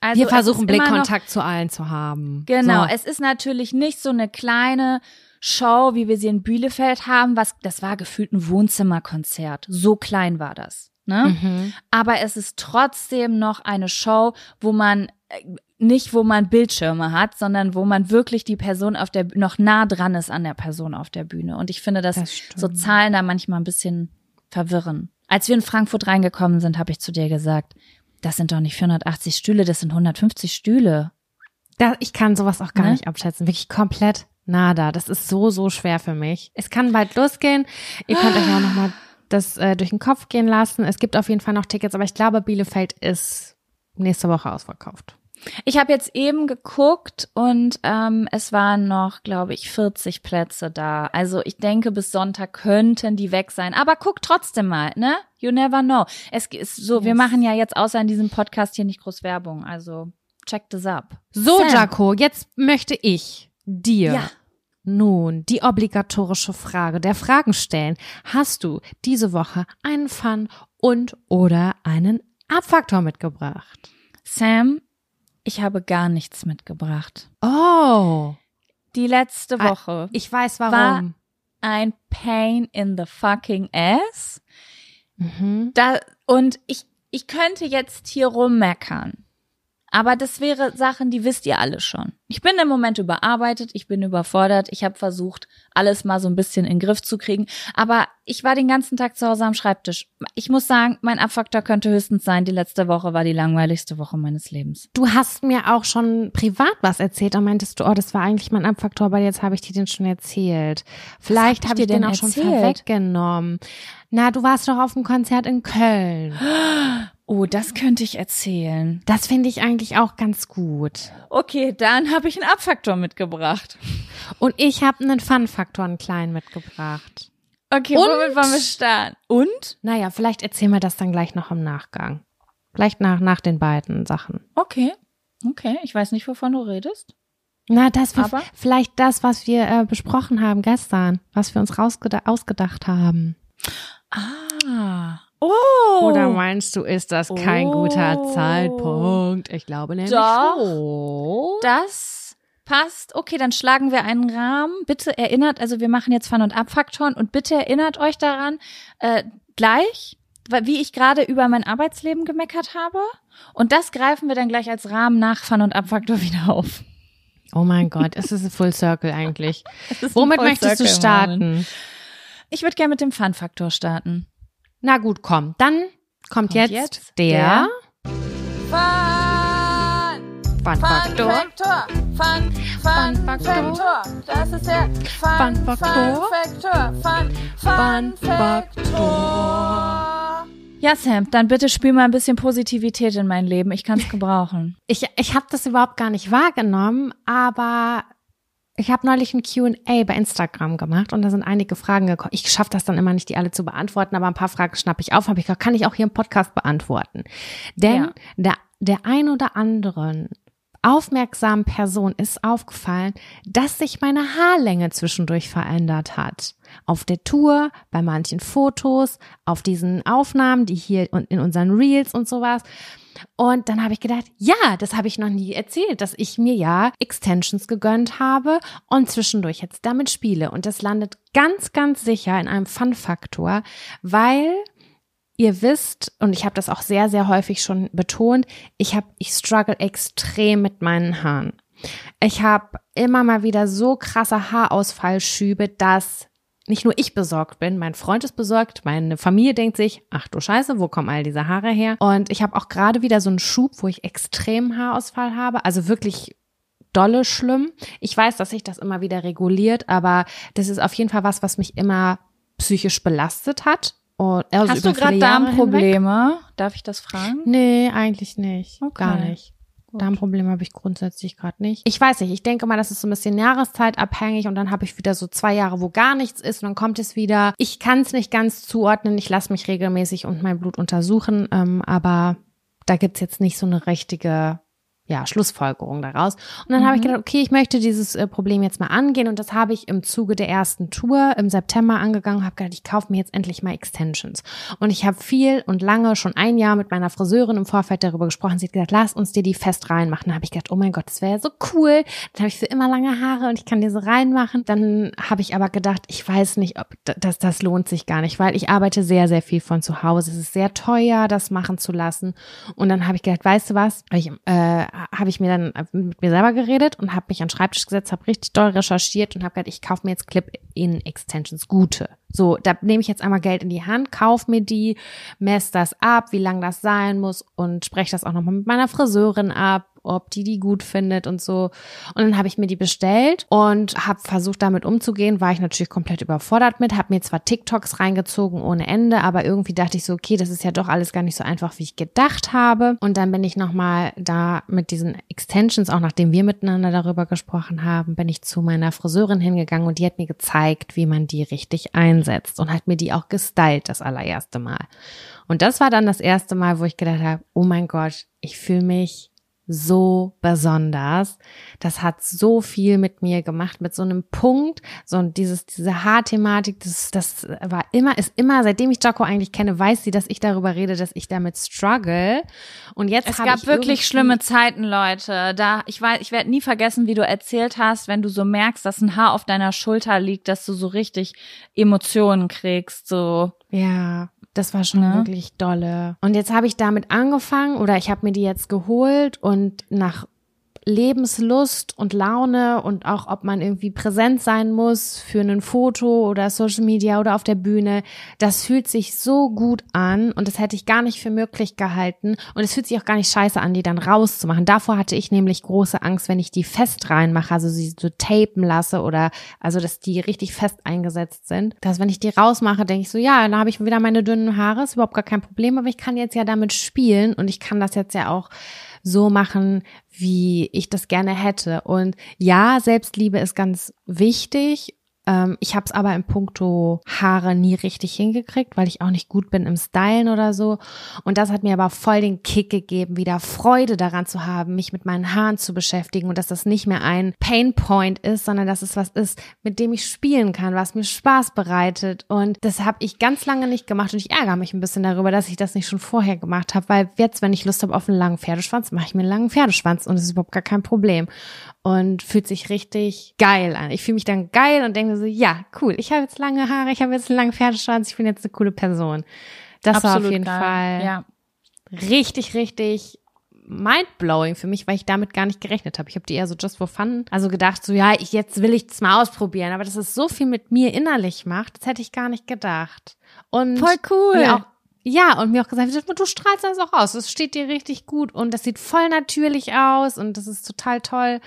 Also wir versuchen noch- Blickkontakt zu allen zu haben. Genau, So. es ist natürlich nicht so eine kleine Show, wie wir sie in Bielefeld haben, was das war gefühlt ein Wohnzimmerkonzert. So klein war das, ne? Mhm. Aber es ist trotzdem noch eine Show, wo man äh, nicht, wo man Bildschirme hat, sondern wo man wirklich die Person auf der noch nah dran ist an der Person auf der Bühne. Und ich finde, dass Das so Zahlen da manchmal ein bisschen verwirren. Als wir in Frankfurt reingekommen sind, habe ich zu dir gesagt, das sind doch nicht 480 Stühle, das sind 150 Stühle. Da, ich kann sowas auch gar Ne? nicht abschätzen. Wirklich komplett nada. Das ist so, so schwer für mich. Es kann bald losgehen. Ihr könnt euch auch nochmal das äh, durch den Kopf gehen lassen. Es gibt auf jeden Fall noch Tickets, aber ich glaube, Bielefeld ist nächste Woche ausverkauft. Ich habe jetzt eben geguckt und ähm, es waren noch, glaube ich, 40 Plätze da. Also ich denke, bis Sonntag könnten die weg sein. Aber guck trotzdem mal, ne? You never know. Es ist so, wir Yes. machen ja jetzt außer in diesem Podcast hier nicht groß Werbung. Also check this up. So, Sam. Jaco, jetzt möchte ich dir Ja. nun die obligatorische Frage der Fragen stellen. Hast du diese Woche einen Fun und oder einen Abfaktor mitgebracht? Sam, ich habe gar nichts mitgebracht. Oh, Die letzte Ah, Woche ich weiß War- warum. ein Pain in the fucking ass. Mhm. Da, und ich, ich könnte jetzt hier rummeckern. Aber das wäre Sachen, die wisst ihr alle schon. Ich bin im Moment überarbeitet, ich bin überfordert, ich habe versucht, alles mal so ein bisschen in den Griff zu kriegen. Aber ich war den ganzen Tag zu Hause am Schreibtisch. Ich muss sagen, mein Abfaktor könnte höchstens sein, die letzte Woche war die langweiligste Woche meines Lebens. Du hast mir auch schon privat was erzählt. Da meintest du, oh, das war eigentlich mein Abfaktor, aber jetzt habe ich dir den schon erzählt. Vielleicht hab ich habe ich dir den auch schon erzählt? vorweggenommen. Na, du warst doch auf dem Konzert in Köln. <gasps> Oh, das könnte ich erzählen. Das finde ich eigentlich auch ganz gut. Okay, dann habe ich einen Abfaktor mitgebracht. Und ich habe einen Fun-Faktor, einen kleinen mitgebracht. Okay, Und? womit wollen wir starten? Und? Naja, vielleicht erzählen wir das dann gleich noch im Nachgang. Vielleicht nach, nach den beiden Sachen. Okay. Okay, ich weiß nicht, wovon du redest. Na, das war Aber? vielleicht das, was wir äh, besprochen haben gestern, was wir uns ausgedacht haben. Ah. Oh, Oder meinst du, ist das kein Oh. guter Zeitpunkt? Ich glaube nämlich Doch. schon. Das passt. Okay, dann schlagen wir einen Rahmen. Bitte erinnert, also wir machen jetzt Fun- und Abfaktoren und bitte erinnert euch daran, äh, gleich, wie ich gerade über mein Arbeitsleben gemeckert habe. Und das greifen wir dann gleich als Rahmen nach Fun- und Abfaktor wieder auf. Oh mein Gott, es ist ein Full Circle eigentlich. <laughs> Womit Full möchtest du Circle starten? Moment. Ich würde gerne mit dem Fun-Faktor starten. Na gut, komm. Dann kommt, Kommt jetzt, jetzt der, Fun, Fun-Faktor. Faktor. Fun, Fun, Fun Faktor. Faktor. Das ist der Fun, Fun Faktor. Faktor. Fun, Fun Fun Faktor. Ja, Sam, dann bitte spül mal ein bisschen Positivität in mein Leben. Ich kann es <laughs> gebrauchen. Ich, ich habe das überhaupt gar nicht wahrgenommen, aber ich habe neulich ein Q&A bei Instagram gemacht und da sind einige Fragen gekommen. Ich schaffe das dann immer nicht, die alle zu beantworten, aber ein paar Fragen schnappe ich auf, habe ich gesagt, kann ich auch hier im Podcast beantworten. Denn Ja. der, der ein oder anderen aufmerksamen Person ist aufgefallen, dass sich meine Haarlänge zwischendurch verändert hat. Auf der Tour, bei manchen Fotos, auf diesen Aufnahmen, die hier in unseren Reels und sowas. Und dann habe ich gedacht, ja, das habe ich noch nie erzählt, dass ich mir ja Extensions gegönnt habe und zwischendurch jetzt damit spiele. Und das landet ganz, ganz sicher in einem Fun-Faktor, weil ihr wisst, und ich habe das auch sehr, sehr häufig schon betont, ich habe, ich struggle extrem mit meinen Haaren. Ich habe immer mal wieder so krasse Haarausfallschübe, dass nicht nur ich besorgt bin, mein Freund ist besorgt, meine Familie denkt sich, ach du Scheiße, wo kommen all diese Haare her? Und ich habe auch gerade wieder so einen Schub, wo ich extrem Haarausfall habe, also wirklich dolle schlimm. Ich weiß, dass sich das immer wieder reguliert, aber das ist auf jeden Fall was, was mich immer psychisch belastet hat. Und, also Hast du gerade hinweg. Darmprobleme? Darf ich das fragen? Nee, eigentlich nicht. Okay. Gar nicht. Darmprobleme habe ich grundsätzlich gerade nicht. Ich weiß nicht, ich denke mal, das ist so ein bisschen jahreszeitabhängig und dann habe ich wieder so zwei Jahre, wo gar nichts ist und dann kommt es wieder. Ich kann es nicht ganz zuordnen, ich lasse mich regelmäßig und mein Blut untersuchen, ähm, aber da gibt's jetzt nicht so eine richtige ja, Schlussfolgerung daraus. Und dann habe ich gedacht, okay, ich möchte dieses äh, Problem jetzt mal angehen und das habe ich im Zuge der ersten Tour im September angegangen habe gedacht, ich kaufe mir jetzt endlich mal Extensions. Und ich habe viel und lange, schon ein Jahr mit meiner Friseurin im Vorfeld darüber gesprochen. Sie hat gesagt, lass uns dir die fest reinmachen. Dann habe ich gedacht, oh mein Gott, das wäre ja so cool. Dann habe ich für immer lange Haare und ich kann diese reinmachen. Dann habe ich aber gedacht, ich weiß nicht, ob das, das lohnt sich gar nicht, weil ich arbeite sehr, sehr viel von zu Hause. Es ist sehr teuer, das machen zu lassen. Und dann habe ich gedacht, weißt du was? Ich, äh, habe ich mir dann mit mir selber geredet und habe mich an den Schreibtisch gesetzt, habe richtig doll recherchiert und habe gedacht, ich kaufe mir jetzt Clip-in-Extensions, gute. So, da nehme ich jetzt einmal Geld in die Hand, kauf mir die, messe das ab, wie lang das sein muss und spreche das auch nochmal mit meiner Friseurin ab, ob die die gut findet und so. Und dann habe ich mir die bestellt und habe versucht, damit umzugehen. War ich natürlich komplett überfordert mit, habe mir zwar TikToks reingezogen ohne Ende, aber irgendwie dachte ich so, okay, das ist ja doch alles gar nicht so einfach, wie ich gedacht habe. Und dann bin ich nochmal da mit diesen Extensions, auch nachdem wir miteinander darüber gesprochen haben, bin ich zu meiner Friseurin hingegangen und die hat mir gezeigt, wie man die richtig einsetzt und hat mir die auch gestylt das allererste Mal. Und das war dann das erste Mal, wo ich gedacht habe, oh mein Gott, ich fühle mich so besonders. Das hat so viel mit mir gemacht, mit so einem Punkt, so und dieses, diese Haarthematik, das, das war immer, ist immer, seitdem ich Jaco eigentlich kenne, weiß sie, dass ich darüber rede, dass ich damit struggle. Und jetzt Es gab ich wirklich schlimme Zeiten, Leute. Da, ich weiß, ich werde nie vergessen, wie du erzählt hast, wenn du so merkst, dass ein Haar auf deiner Schulter liegt, dass du so richtig Emotionen kriegst, so. Ja, das war schon Ne? wirklich dolle. Und jetzt habe ich damit angefangen oder ich habe mir die jetzt geholt und nach Lebenslust und Laune und auch ob man irgendwie präsent sein muss für ein Foto oder Social Media oder auf der Bühne, das fühlt sich so gut an und das hätte ich gar nicht für möglich gehalten. Und es fühlt sich auch gar nicht scheiße an, die dann rauszumachen. Davor hatte ich nämlich große Angst, wenn ich die fest reinmache, also sie so tapen lasse oder also dass die richtig fest eingesetzt sind, dass wenn ich die rausmache, denke ich so, ja, dann habe ich wieder meine dünnen Haare, ist überhaupt gar kein Problem, aber ich kann jetzt ja damit spielen und ich kann das jetzt ja auch so machen, wie ich das gerne hätte. Und ja, Selbstliebe ist ganz wichtig. Ähm, ich habe es aber im Punkto Haare nie richtig hingekriegt, weil ich auch nicht gut bin im Stylen oder so. Und das hat mir aber voll den Kick gegeben, wieder Freude daran zu haben, mich mit meinen Haaren zu beschäftigen und dass das nicht mehr ein Painpoint ist, sondern dass es was ist, mit dem ich spielen kann, was mir Spaß bereitet. Und das habe ich ganz lange nicht gemacht und ich ärgere mich ein bisschen darüber, dass ich das nicht schon vorher gemacht habe, weil jetzt, wenn ich Lust habe auf einen langen Pferdeschwanz, mache ich mir einen langen Pferdeschwanz und das ist überhaupt gar kein Problem und fühlt sich richtig geil an. Ich fühle mich dann geil und denke so, ja, cool, ich habe jetzt lange Haare, ich habe jetzt einen langen Pferdeschwanz, ich bin jetzt eine coole Person. Das Absolut war auf jeden geil. Fall Ja. richtig, richtig mindblowing für mich, weil ich damit gar nicht gerechnet habe. Ich habe die eher so just for fun, also gedacht so, ja, ich, jetzt will ich es mal ausprobieren, aber dass es so viel mit mir innerlich macht, das hätte ich gar nicht gedacht. Und Voll cool. mir auch, ja, und mir auch gesagt, du strahlst das auch aus. Das steht dir richtig gut und das sieht voll natürlich aus und das ist total toll.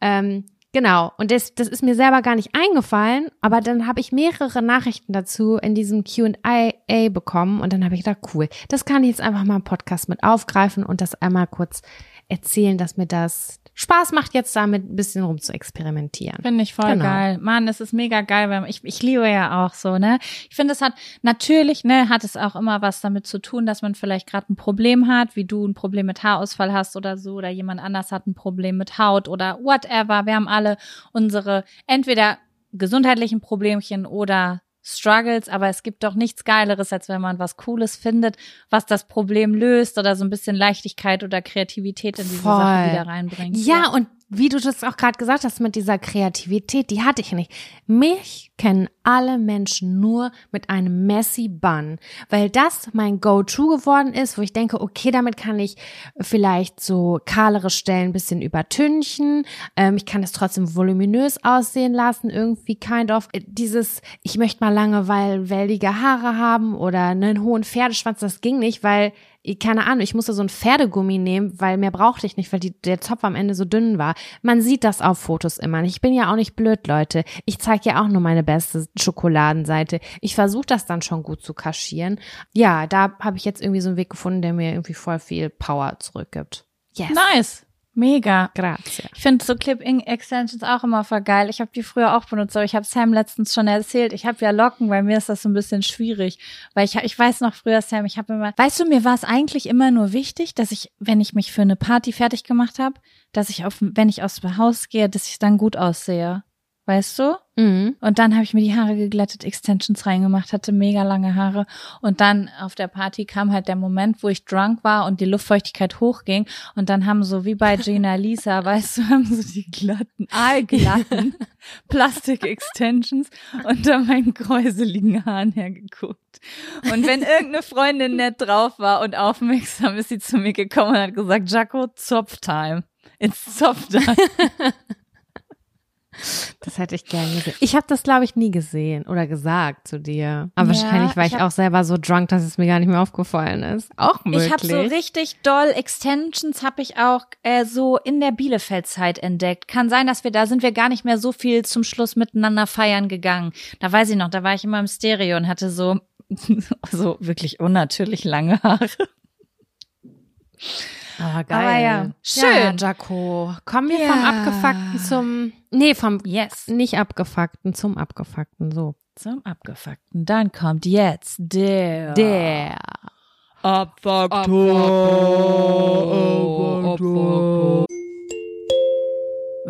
Ähm, genau. Und das, das ist mir selber gar nicht eingefallen, aber dann habe ich mehrere Nachrichten dazu in diesem Q&A bekommen und dann habe ich gedacht, cool, das kann ich jetzt einfach mal im Podcast mit aufgreifen und das einmal kurz erzählen, dass mir das Spaß macht, jetzt damit ein bisschen rum zu experimentieren. Finde ich voll Genau. geil. Mann, es ist mega geil, weil ich, ich liebe ja auch so, ne? Ich finde, es hat natürlich, ne, hat es auch immer was damit zu tun, dass man vielleicht gerade ein Problem hat, wie du ein Problem mit Haarausfall hast oder so, oder jemand anders hat ein Problem mit Haut oder whatever. Wir haben alle unsere entweder gesundheitlichen Problemchen oder Struggles, aber es gibt doch nichts Geileres, als wenn man was Cooles findet, was das Problem löst oder so ein bisschen Leichtigkeit oder Kreativität in diese Voll. Sache wieder reinbringt. Ja, und wie du das auch gerade gesagt hast mit dieser Kreativität, die hatte ich nicht. Mich kennen alle Menschen nur mit einem messy Bun, weil das mein Go-To geworden ist, wo ich denke, okay, damit kann ich vielleicht so kahlere Stellen ein bisschen übertünchen. Ähm, ich kann es trotzdem voluminös aussehen lassen, irgendwie kind of. Äh, Dieses, ich möchte mal lange, weil wellige Haare haben oder einen hohen Pferdeschwanz, das ging nicht, weil keine Ahnung, ich musste so ein Pferdegummi nehmen, weil mehr brauchte ich nicht, weil die, der Zopf am Ende so dünn war. Man sieht das auf Fotos immer. Ich bin ja auch nicht blöd, Leute. Ich zeige ja auch nur meine beste Schokoladenseite. Ich versuche das dann schon gut zu kaschieren. Ja, da habe ich jetzt irgendwie so einen Weg gefunden, der mir irgendwie voll viel Power zurückgibt. Yes. Nice. Mega. Grazie. Ich finde so Clip-In-Extensions auch immer voll geil. Ich habe die früher auch benutzt, aber ich habe Sam letztens schon erzählt. Ich habe ja Locken, bei mir ist das so ein bisschen schwierig, weil ich ich weiß noch früher Sam, ich habe immer, weißt du, mir war es eigentlich immer nur wichtig, dass ich, wenn ich mich für eine Party fertig gemacht habe, dass ich auf, wenn ich aus dem Haus gehe, dass ich dann gut aussehe. Weißt du? Mhm. Und dann habe ich mir die Haare geglättet, Extensions reingemacht, hatte mega lange Haare. Und dann auf der Party kam halt der Moment, wo ich drunk war und die Luftfeuchtigkeit hochging. Und dann haben so wie bei Gina <laughs> Lisa, weißt du, haben so die glatten, aalglatten <laughs> Plastik-Extensions unter meinen kräuseligen Haaren hergeguckt. Und wenn irgendeine Freundin nett drauf war und aufmerksam, ist sie zu mir gekommen und hat gesagt, Jaco, Zopftime. It's Zopftime. <laughs> Das hätte ich gern gesehen. Ich habe das, glaube ich, nie gesehen oder gesagt zu dir. Aber Ja, wahrscheinlich war ich ich, auch selber so drunk, dass es mir gar nicht mehr aufgefallen ist. Auch möglich. Ich habe so richtig doll Extensions habe ich auch äh, so in der Bielefeld-Zeit entdeckt. Kann sein, dass wir da sind wir gar nicht mehr so viel zum Schluss miteinander feiern gegangen. Da weiß ich noch, da war ich immer im Stereo und hatte so <laughs> so wirklich unnatürlich lange Haare. Aber Aber ja, schön. Ja, Jaco. Kommen wir vom Ja. Abgefuckten zum, nee, vom Yes. nicht Abgefuckten zum Abgefuckten, so. Zum Abgefuckten. Dann kommt jetzt der Der. Abfucktor.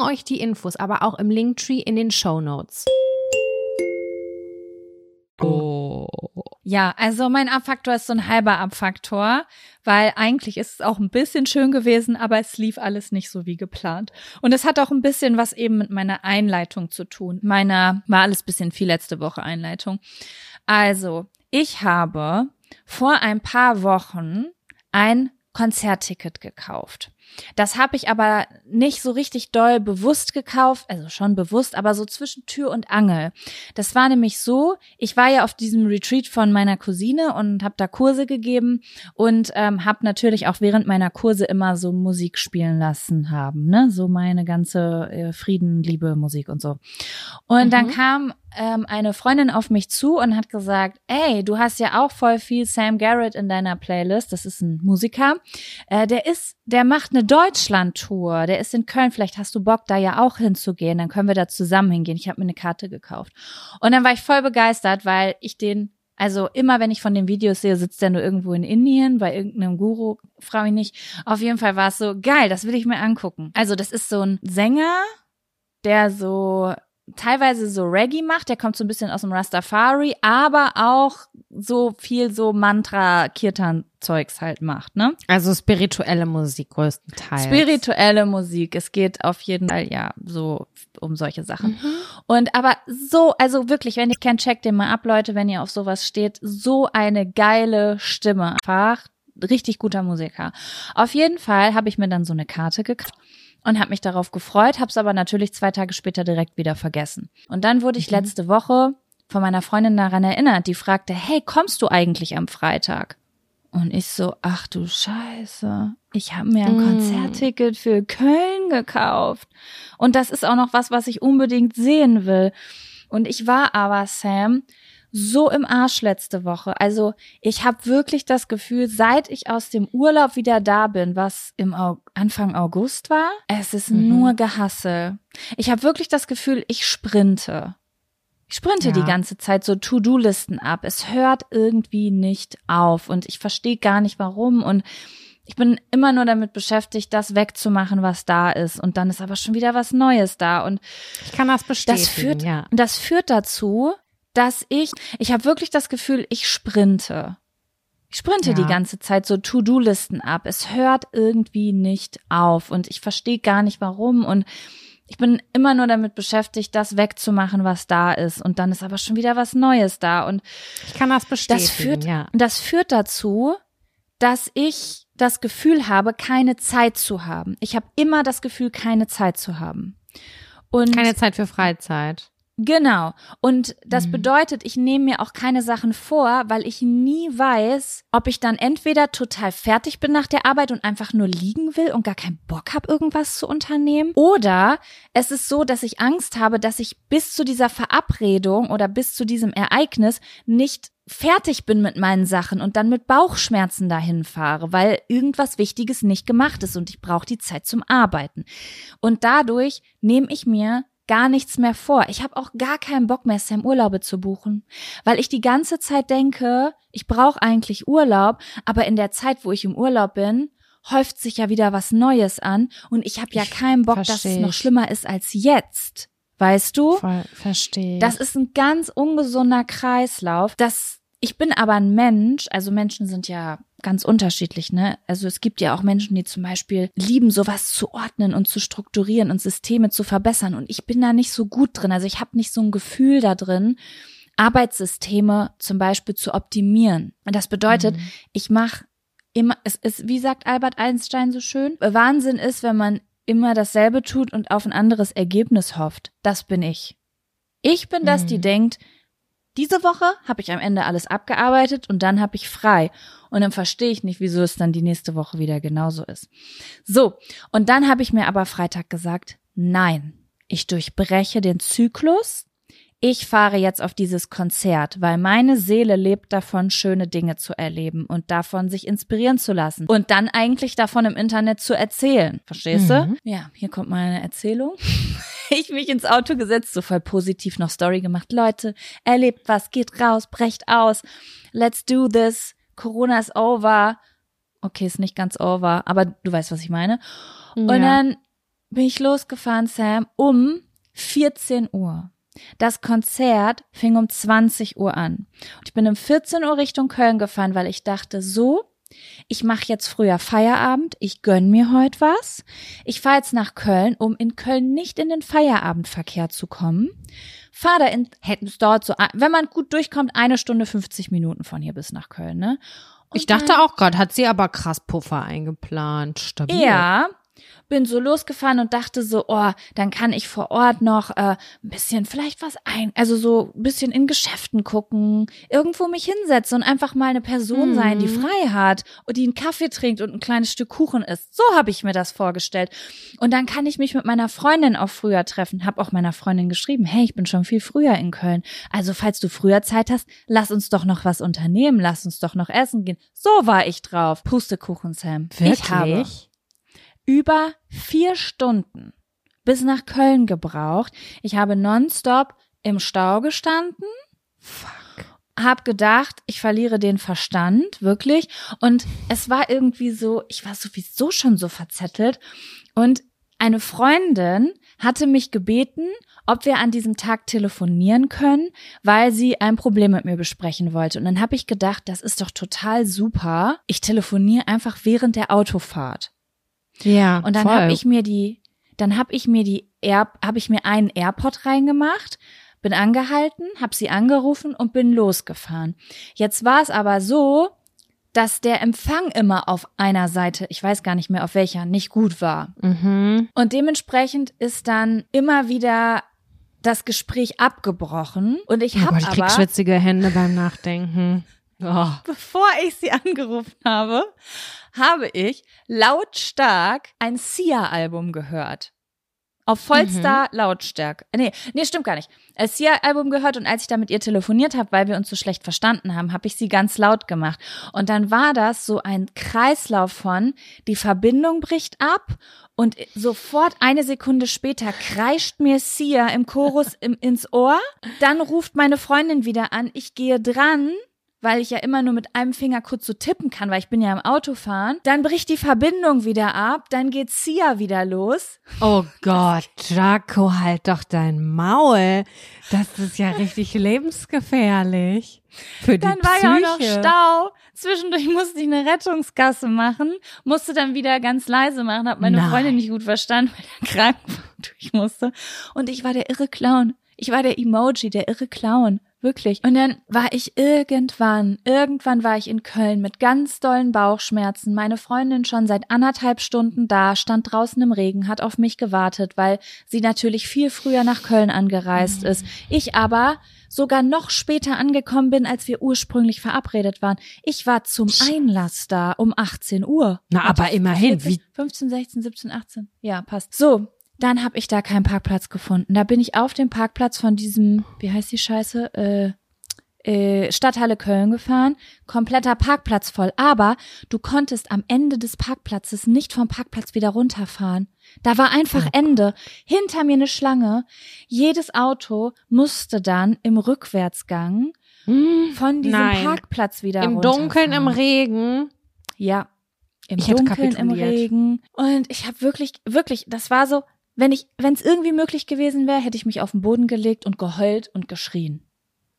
euch die Infos aber auch im Linktree in den Show Notes. Oh. Ja, also mein Abfaktor ist so ein halber Abfaktor, weil eigentlich ist es auch ein bisschen schön gewesen, aber es lief alles nicht so wie geplant. Und es hat auch ein bisschen was eben mit meiner Einleitung zu tun. Meiner war alles bisschen viel letzte Woche Einleitung. Also, ich habe vor ein paar Wochen ein Konzertticket gekauft. Das habe ich aber nicht so richtig doll bewusst gekauft, also schon bewusst, aber so zwischen Tür und Angel. Das war nämlich so, ich war ja auf diesem Retreat von meiner Cousine und habe da Kurse gegeben und ähm, habe natürlich auch während meiner Kurse immer so Musik spielen lassen haben, ne, so meine ganze äh, Frieden, Liebe, Musik und so. Und mhm. dann kam ähm, eine Freundin auf mich zu und hat gesagt, ey, du hast ja auch voll viel Sam Garrett in deiner Playlist. Das ist ein Musiker. Äh, der ist, der macht eine Deutschland-Tour. Der ist in Köln. Vielleicht hast du Bock, da ja auch hinzugehen. Dann können wir da zusammen hingehen. Ich habe mir eine Karte gekauft. Und dann war ich voll begeistert, weil ich den also immer, wenn ich von den Videos sehe, sitzt der nur irgendwo in Indien bei irgendeinem Guru, frage ich nicht. Auf jeden Fall war es so geil, das will ich mir angucken. Also das ist so ein Sänger, der so teilweise so Reggae macht, der kommt so ein bisschen aus dem Rastafari, aber auch so viel so Mantra Kirtan Zeugs halt macht, ne? Also spirituelle Musik größtenteils. Spirituelle Musik, es geht auf jeden Fall ja so um solche Sachen. Mhm. Und aber so, also wirklich, wenn ihr kennt, checkt den mal ab, Leute, wenn ihr auf sowas steht, so eine geile Stimme. Einfach richtig guter Musiker. Auf jeden Fall habe ich mir dann so eine Karte gekauft und habe mich darauf gefreut, habe es aber natürlich zwei Tage später direkt wieder vergessen. Und dann wurde ich mhm. letzte Woche von meiner Freundin daran erinnert, die fragte, hey, kommst du eigentlich am Freitag? Und ich so, ach du Scheiße, ich habe mir ein mm. Konzertticket für Köln gekauft. Und das ist auch noch was, was ich unbedingt sehen will. Und ich war aber, Sam, so im Arsch letzte Woche. Also ich habe wirklich das Gefühl, seit ich aus dem Urlaub wieder da bin, was im Au Anfang August war, es ist mhm. nur Gehassel. Ich habe wirklich das Gefühl, ich sprinte. Ich sprinte ja. die ganze Zeit so To-Do-Listen ab. Es hört irgendwie nicht auf und ich verstehe gar nicht warum und ich bin immer nur damit beschäftigt, das wegzumachen, was da ist. Und dann ist aber schon wieder was Neues da. Und ich kann das bestätigen. Das führt, ja. das führt dazu, dass ich, ich habe wirklich das Gefühl, ich sprinte. Ich sprinte ja. die ganze Zeit so To-Do-Listen ab. Es hört irgendwie nicht auf und ich verstehe gar nicht warum und ich bin immer nur damit beschäftigt, das wegzumachen, was da ist. Und dann ist aber schon wieder was Neues da. Und ich kann das bestätigen. Das führt, ja. das führt dazu, dass ich das Gefühl habe, keine Zeit zu haben. Ich habe immer das Gefühl, keine Zeit zu haben. Und keine Zeit für Freizeit. Genau. Und das mhm. bedeutet, ich nehme mir auch keine Sachen vor, weil ich nie weiß, ob ich dann entweder total fertig bin nach der Arbeit und einfach nur liegen will und gar keinen Bock habe, irgendwas zu unternehmen. Oder es ist so, dass ich Angst habe, dass ich bis zu dieser Verabredung oder bis zu diesem Ereignis nicht fertig bin mit meinen Sachen und dann mit Bauchschmerzen dahin fahre, weil irgendwas Wichtiges nicht gemacht ist und ich brauche die Zeit zum Arbeiten. Und dadurch nehme ich mir gar nichts mehr vor. Ich habe auch gar keinen Bock mehr, Sam Urlaube zu buchen, weil ich die ganze Zeit denke, ich brauche eigentlich Urlaub, aber in der Zeit, wo ich im Urlaub bin, häuft sich ja wieder was Neues an und ich habe ja keinen Bock, dass es noch schlimmer ist als jetzt. Weißt du? Voll, verstehe. Das ist ein ganz ungesunder Kreislauf. Das ich bin aber ein Mensch, also Menschen sind ja ganz unterschiedlich, ne? Also es gibt ja auch Menschen, die zum Beispiel lieben, sowas zu ordnen und zu strukturieren und Systeme zu verbessern. Und ich bin da nicht so gut drin. Also ich habe nicht so ein Gefühl da drin, Arbeitssysteme zum Beispiel zu optimieren. Und das bedeutet, mhm. ich mache immer, es ist, wie sagt Albert Einstein so schön, Wahnsinn ist, wenn man immer dasselbe tut und auf ein anderes Ergebnis hofft. Das bin ich. Ich bin das, die mhm. denkt, diese Woche habe ich am Ende alles abgearbeitet und dann habe ich frei. Und dann verstehe ich nicht, wieso es dann die nächste Woche wieder genauso ist. So, und dann habe ich mir aber Freitag gesagt, nein, ich durchbreche den Zyklus. Ich fahre jetzt auf dieses Konzert, weil meine Seele lebt davon, schöne Dinge zu erleben und davon sich inspirieren zu lassen und dann eigentlich davon im Internet zu erzählen. Verstehst du? Mhm. Ja, hier kommt meine Erzählung. <laughs> Ich mich ins Auto gesetzt, so voll positiv noch Story gemacht. Leute, erlebt was, geht raus, brecht aus. Let's do this. Corona is over. Okay, ist nicht ganz over, aber du weißt, was ich meine. Und Ja. dann bin ich losgefahren, Sam, um 14 Uhr. Das Konzert fing um 20 Uhr an. Und ich bin um 14 Uhr Richtung Köln gefahren, weil ich dachte, so, ich mache jetzt früher Feierabend, ich gönn mir heute was. Ich fahre jetzt nach Köln, um in Köln nicht in den Feierabendverkehr zu kommen. Fahr da in, hätten es dauert so, wenn man gut durchkommt, eine Stunde 50 Minuten von hier bis nach Köln, ne? Und Ich dachte auch gerade, hat sie aber krass Puffer eingeplant. Stabil. Ja, bin so losgefahren und dachte so, oh, dann kann ich vor Ort noch äh, ein bisschen vielleicht was ein, also so ein bisschen in Geschäften gucken, irgendwo mich hinsetzen und einfach mal eine Person sein, die frei hat und die einen Kaffee trinkt und ein kleines Stück Kuchen isst. So habe ich mir das vorgestellt. Und dann kann ich mich mit meiner Freundin auch früher treffen. Hab auch meiner Freundin geschrieben, hey, ich bin schon viel früher in Köln. Also falls du früher Zeit hast, lass uns doch noch was unternehmen, lass uns doch noch essen gehen. So war ich drauf. Pustekuchen, Sam. Ich habe Wirklich? Über vier Stunden bis nach Köln gebraucht. Ich habe nonstop im Stau gestanden. Hab gedacht, ich verliere den Verstand, wirklich. Und es war irgendwie so, ich war sowieso schon so verzettelt. Und eine Freundin hatte mich gebeten, ob wir an diesem Tag telefonieren können, weil sie ein Problem mit mir besprechen wollte. Und dann habe ich gedacht, das ist doch total super. Ich telefoniere einfach während der Autofahrt. Ja. Und dann habe ich mir die, dann habe ich mir die Air, habe ich mir einen AirPod reingemacht, bin angehalten, habe sie angerufen und bin losgefahren. Jetzt war es aber so, dass der Empfang immer auf einer Seite, ich weiß gar nicht mehr auf welcher, nicht gut war. Mhm. Und dementsprechend ist dann immer wieder das Gespräch abgebrochen und ich Oh habe Gott, ich krieg aber schwitzige Hände beim Nachdenken. Oh. bevor ich sie <laughs> angerufen habe, habe ich lautstark ein Sia-Album gehört. Auf vollster Lautstärke. Nee, nee, stimmt gar nicht. Ein Sia-Album gehört und als ich da mit ihr telefoniert habe, weil wir uns so schlecht verstanden haben, habe ich sie ganz laut gemacht. Und dann war das so ein Kreislauf von, die Verbindung bricht ab und sofort eine Sekunde später kreischt mir Sia im Chorus im, ins Ohr. Dann ruft meine Freundin wieder an, ich gehe dran weil ich ja immer nur mit einem Finger kurz so tippen kann, weil ich bin ja im Autofahren. Dann bricht die Verbindung wieder ab, dann geht Sia wieder los. oh Gott, Jaco, halt doch dein Maul. Das ist ja richtig <laughs> lebensgefährlich. Für die Dann war Psyche. ja auch noch Stau. Zwischendurch musste ich eine Rettungsgasse machen, musste dann wieder ganz leise machen, hab meine Nein. Freundin nicht gut verstanden, weil der Krankenwagen <laughs> durch musste. Und ich war der irre Clown. Ich war der Emoji, der irre Clown. Wirklich. Und dann war ich irgendwann, irgendwann war ich in Köln mit ganz dollen Bauchschmerzen. Meine Freundin schon seit anderthalb Stunden da, stand draußen im Regen, hat auf mich gewartet, weil sie natürlich viel früher nach Köln angereist ist. Ich aber sogar noch später angekommen bin, als wir ursprünglich verabredet waren. Ich war zum Einlass da um 18 Uhr. Na, aber immerhin, wie 15, 16, 17, 18. Ja, passt. So, dann habe ich da keinen Parkplatz gefunden. Da bin ich auf dem Parkplatz von diesem, wie heißt die Scheiße? Äh, äh, Stadthalle Köln gefahren, kompletter Parkplatz voll, aber du konntest am Ende des Parkplatzes nicht vom Parkplatz wieder runterfahren. Da war einfach Ende. Hinter mir eine Schlange. Jedes Auto musste dann im Rückwärtsgang von diesem Nein. Parkplatz wieder im Dunkeln, im. Regen. Ja. Im Ich Dunkeln, im. Regen. Und ich habe wirklich, wirklich, das war so, wenn ich, wenn es irgendwie möglich gewesen wäre, hätte ich mich auf den Boden gelegt und geheult und geschrien.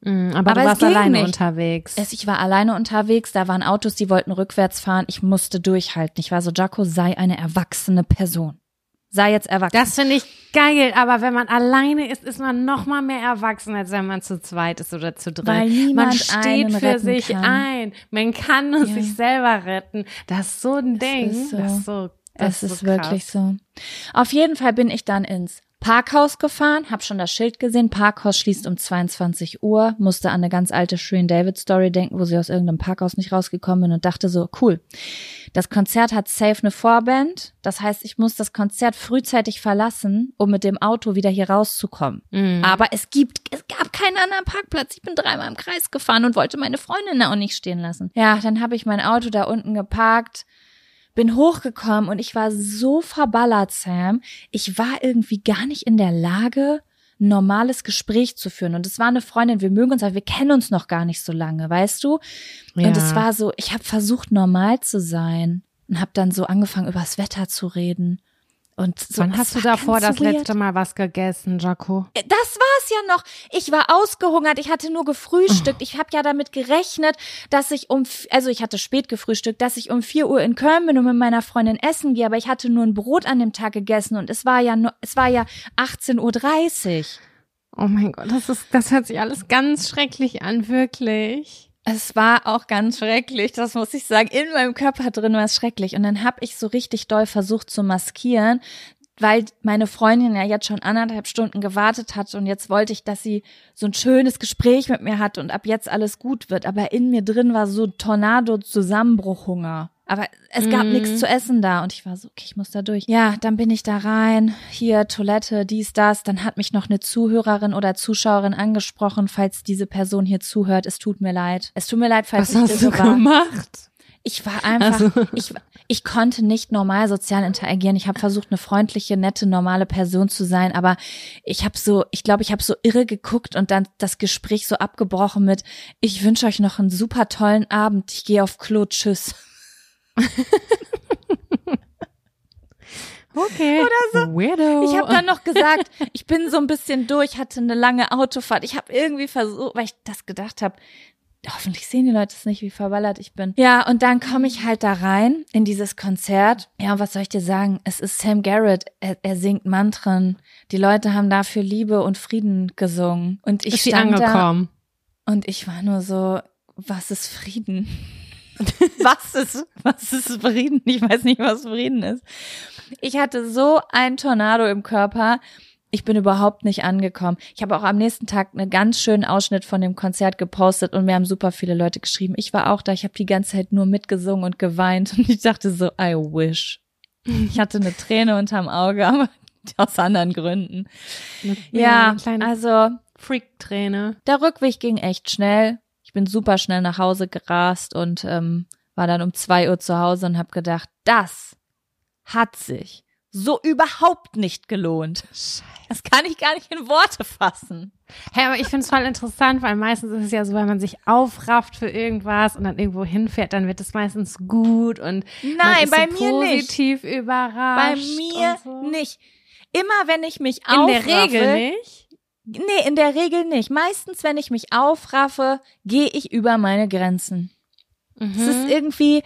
Mm, aber, Aber du warst alleine nicht. unterwegs. Es, ich war alleine unterwegs, da waren Autos, die wollten rückwärts fahren. Ich musste durchhalten. Ich war so, Jaco, sei eine erwachsene Person. Sei jetzt erwachsen. Das finde ich geil, aber wenn man alleine ist, ist man noch mal mehr erwachsen, als wenn man zu zweit ist oder zu dritt. Weil niemand man steht für sich kann. ein. Man kann nur Ja. sich selber retten. Das ist so ein Ding. ist so. Das ist so. Das Es ist so wirklich so. Auf jeden Fall bin ich dann ins Parkhaus gefahren, hab schon das Schild gesehen, Parkhaus schließt um 22 Uhr, musste an eine ganz alte Shirin David Story denken, wo sie aus irgendeinem Parkhaus nicht rausgekommen bin und dachte so, cool. Das Konzert hat safe eine Vorband, das heißt, ich muss das Konzert frühzeitig verlassen, um mit dem Auto wieder hier rauszukommen. Mhm. Aber es gibt, es gab keinen anderen Parkplatz. Ich bin dreimal im Kreis gefahren und wollte meine Freundin da auch nicht stehen lassen. Ja, dann habe ich mein Auto da unten geparkt, bin hochgekommen und ich war so verballert, Sam. Ich war irgendwie gar nicht in der Lage, ein normales Gespräch zu führen. Und es war eine Freundin, wir mögen uns, aber wir kennen uns noch gar nicht so lange, weißt du? Ja. Und es war so, ich habe versucht, normal zu sein und habe dann so angefangen, übers Wetter zu reden. Und so, Wann hast du davor das weird. letzte Mal was gegessen, Jaco? Das war's ja noch. Ich war ausgehungert. Ich hatte nur gefrühstückt. Ich habe ja damit gerechnet, dass ich um, also ich hatte spät gefrühstückt, dass ich um 4 Uhr in Köln bin und mit meiner Freundin essen gehe. Aber ich hatte nur ein Brot an dem Tag gegessen und es war ja nur, es war ja 18.30 Uhr. Oh mein Gott, das ist, das hört sich alles ganz schrecklich an, wirklich. Es war auch ganz schrecklich, das muss ich sagen. In meinem Körper drin war es schrecklich. Und dann habe ich so richtig doll versucht zu maskieren, weil meine Freundin ja jetzt schon anderthalb Stunden gewartet hat und jetzt wollte ich, dass sie so ein schönes Gespräch mit mir hat und ab jetzt alles gut wird. Aber in mir drin war so Tornado-Zusammenbruchhunger. Aber es gab Mhm. nichts zu essen da und ich war so, okay, ich muss da durch. Ja, dann bin ich da rein, hier Toilette, dies, das. Dann hat mich noch eine Zuhörerin oder Zuschauerin angesprochen, falls diese Person hier zuhört. Es tut mir leid. Es tut mir leid, falls Was ich hast du war. gemacht? Ich war einfach, Also- <laughs> ich, ich konnte nicht normal sozial interagieren. Ich habe versucht, eine freundliche, nette, normale Person zu sein, aber ich habe so, ich glaube, ich habe so irre geguckt und dann das Gespräch so abgebrochen mit, ich wünsche euch noch einen super tollen Abend. Ich gehe auf Klo, tschüss. Okay. Oder so. Weirdo. Ich habe dann noch gesagt, ich bin so ein bisschen durch, hatte eine lange Autofahrt. Ich habe irgendwie versucht, weil ich das gedacht habe, hoffentlich sehen die Leute es nicht, wie verballert ich bin. Ja, und dann komme ich halt da rein in dieses Konzert. Ja, und was soll ich dir sagen? Es ist Sam Garrett. Er, er singt Mantren. Die Leute haben dafür Liebe und Frieden gesungen. Und ich ist stand da angekommen. und ich war nur so, was ist Frieden? <laughs> was ist, was ist Frieden? Ich weiß nicht, was Frieden ist. Ich hatte so ein Tornado im Körper. Ich bin überhaupt nicht angekommen. Ich habe auch am nächsten Tag einen ganz schönen Ausschnitt von dem Konzert gepostet und mir haben super viele Leute geschrieben. Ich war auch da. Ich habe die ganze Zeit nur mitgesungen und geweint <laughs> und ich dachte so, I wish. Ich hatte eine Träne unterm Auge, <laughs> aber aus anderen Gründen. Ja, kleine also Freak-Träne. der Rückweg ging echt schnell. Bin super schnell nach Hause gerast und ähm, war dann um zwei Uhr zu Hause und habe gedacht, das hat sich so überhaupt nicht gelohnt. Das kann ich gar nicht in Worte fassen. Hey, aber ich finde es voll interessant, weil meistens ist es ja so, wenn man sich aufrafft für irgendwas und dann irgendwo hinfährt, dann wird es meistens gut und Nein, bei so mir nicht. positiv Bei überrascht. mir und so. nicht. Immer wenn ich mich In der aufraffe, Regel nicht. Nee, in der Regel nicht. Meistens, wenn ich mich aufraffe, gehe ich über meine Grenzen. Es Mhm. ist irgendwie,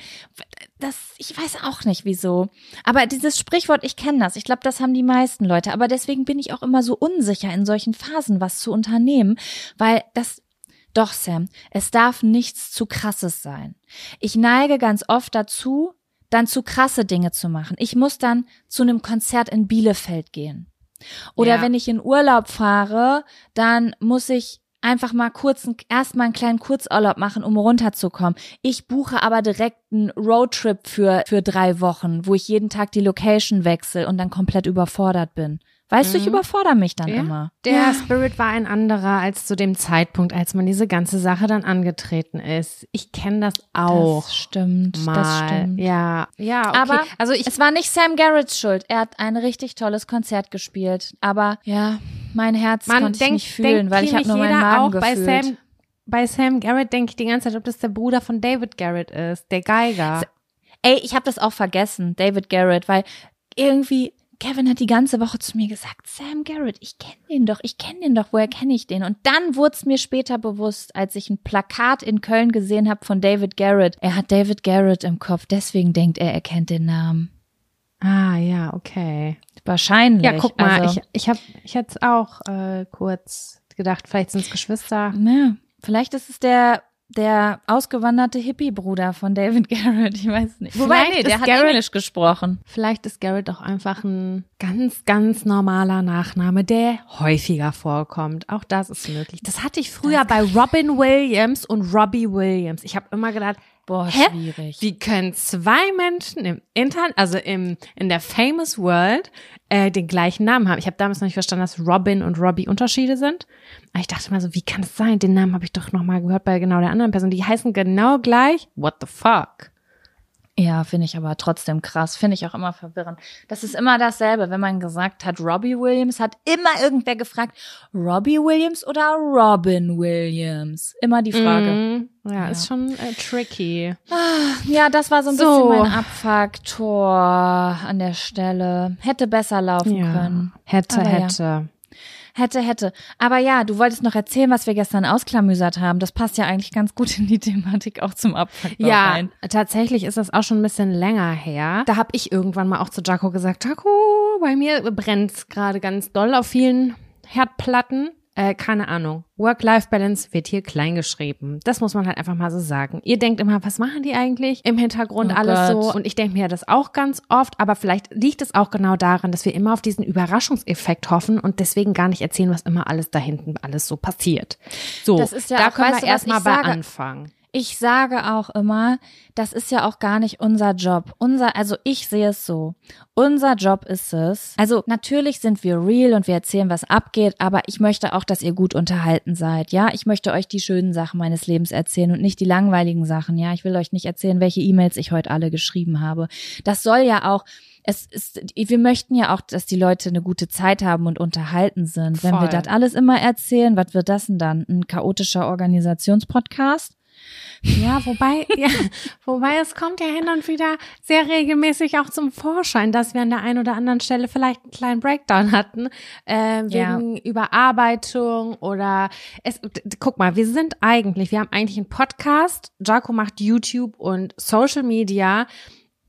das, ich weiß auch nicht wieso. Aber dieses Sprichwort, ich kenne das. Ich glaube, das haben die meisten Leute. Aber deswegen bin ich auch immer so unsicher in solchen Phasen, was zu unternehmen, weil das, doch Sam, es darf nichts zu krasses sein. Ich neige ganz oft dazu, dann zu krasse Dinge zu machen. Ich muss dann zu einem Konzert in Bielefeld gehen. Oder Ja. wenn ich in Urlaub fahre, dann muss ich einfach mal kurz erstmal einen kleinen Kurzurlaub machen, um runterzukommen. Ich buche aber direkt einen Roadtrip für für drei Wochen, wo ich jeden Tag die Location wechsle und dann komplett überfordert bin. Weißt du, ich Mhm. überfordere mich dann Ja. immer. Der Spirit war ein anderer als zu dem Zeitpunkt, als man diese ganze Sache dann angetreten ist. Ich kenne das auch. Das stimmt, mal. das stimmt. Ja, ja, okay. Aber also ich es war nicht Sam Garretts Schuld. Er hat ein richtig tolles Konzert gespielt. Aber ja, mein Herz man konnte ich denkt, nicht fühlen, denkt weil ich habe nur meinen Magen auch bei gefühlt. Sam bei Sam Garrett denke ich die ganze Zeit, ob das der Bruder von David Garrett ist, der Geiger. Ey, ich habe das auch vergessen, David Garrett, weil irgendwie Kevin hat die ganze Woche zu mir gesagt, Sam Garrett, ich kenne den doch, ich kenne den doch, woher kenne ich den? Und dann wurde es mir später bewusst, als ich ein Plakat in Köln gesehen habe von David Garrett. Er hat David Garrett im Kopf, deswegen denkt er, er kennt den Namen. Ah, ja, okay. Wahrscheinlich. Ja, guck mal, also, ich ich habe ich hätte auch äh, kurz gedacht, vielleicht sind es Geschwister. ja, vielleicht ist es der der ausgewanderte Hippie-Bruder von David <laughs> Garrett, ich weiß nicht. Wobei, Vielleicht nee, der hat Garrett- Englisch gesprochen. Vielleicht ist Garrett auch einfach ein ganz, ganz normaler Nachname, der häufiger vorkommt. Auch das ist möglich. Das hatte ich früher bei Robin Williams und Robbie Williams. Ich habe immer gedacht, Boah, Hä? schwierig. wie können zwei Menschen im Internet, also im, in der famous world, äh, den gleichen Namen haben? Ich habe damals noch nicht verstanden, dass Robin und Robbie Unterschiede sind. Aber ich dachte mal so, wie kann es sein? Den Namen habe ich doch noch mal gehört bei genau der anderen Person. Die heißen genau gleich. What the fuck? Ja, finde ich aber trotzdem krass. Finde ich auch immer verwirrend. Das ist immer dasselbe. Wenn man gesagt hat, Robbie Williams, hat immer irgendwer gefragt, Robbie Williams oder Robin Williams? Immer die Frage. Mhm. Ja, ist schon äh, tricky. Ja, das war so ein So. bisschen mein Abfaktor an der Stelle. Hätte besser laufen können. Hätte, Aber ja. Hätte. Hätte. Aber ja, du wolltest noch erzählen, was wir gestern ausklamüsert haben. Das passt ja eigentlich ganz gut in die Thematik auch zum Abfaktor Ja, rein. tatsächlich ist das auch schon ein bisschen länger her. Da habe ich irgendwann mal auch zu Jaco gesagt, Jaco, bei mir brennt's gerade ganz doll auf vielen Herdplatten. Äh, keine Ahnung. Work-Life-Balance wird hier klein geschrieben. Das muss man halt einfach mal so sagen. Ihr denkt immer, was machen die eigentlich im Hintergrund Oh alles Gott. so? Und ich denke mir das auch ganz oft, aber vielleicht liegt es auch genau daran, dass wir immer auf diesen Überraschungseffekt hoffen und deswegen gar nicht erzählen, was immer alles da hinten alles so passiert. So, Das ist ja da auch, können weißt wir erstmal bei anfangen. Ich sage auch immer, das ist ja auch gar nicht unser Job. Unser, also ich sehe es so. Unser Job ist es. Also natürlich sind wir real und wir erzählen, was abgeht, aber ich möchte auch, dass ihr gut unterhalten seid. Ja, ich möchte euch die schönen Sachen meines Lebens erzählen und nicht die langweiligen Sachen. Ja, ich will euch nicht erzählen, welche E-Mails ich heute alle geschrieben habe. Das soll ja auch es ist, wir möchten ja auch, dass die Leute eine gute Zeit haben und unterhalten sind. Wenn wir Voll. das alles immer erzählen, was wird das denn dann? Ein chaotischer Organisationspodcast? Ja, wobei, ja, wobei es kommt ja hin und wieder sehr regelmäßig auch zum Vorschein, dass wir an der einen oder anderen Stelle vielleicht einen kleinen Breakdown hatten, äh, Ja. wegen Überarbeitung oder es, guck mal, wir sind eigentlich, wir haben eigentlich einen Podcast, Jaco macht YouTube und Social Media.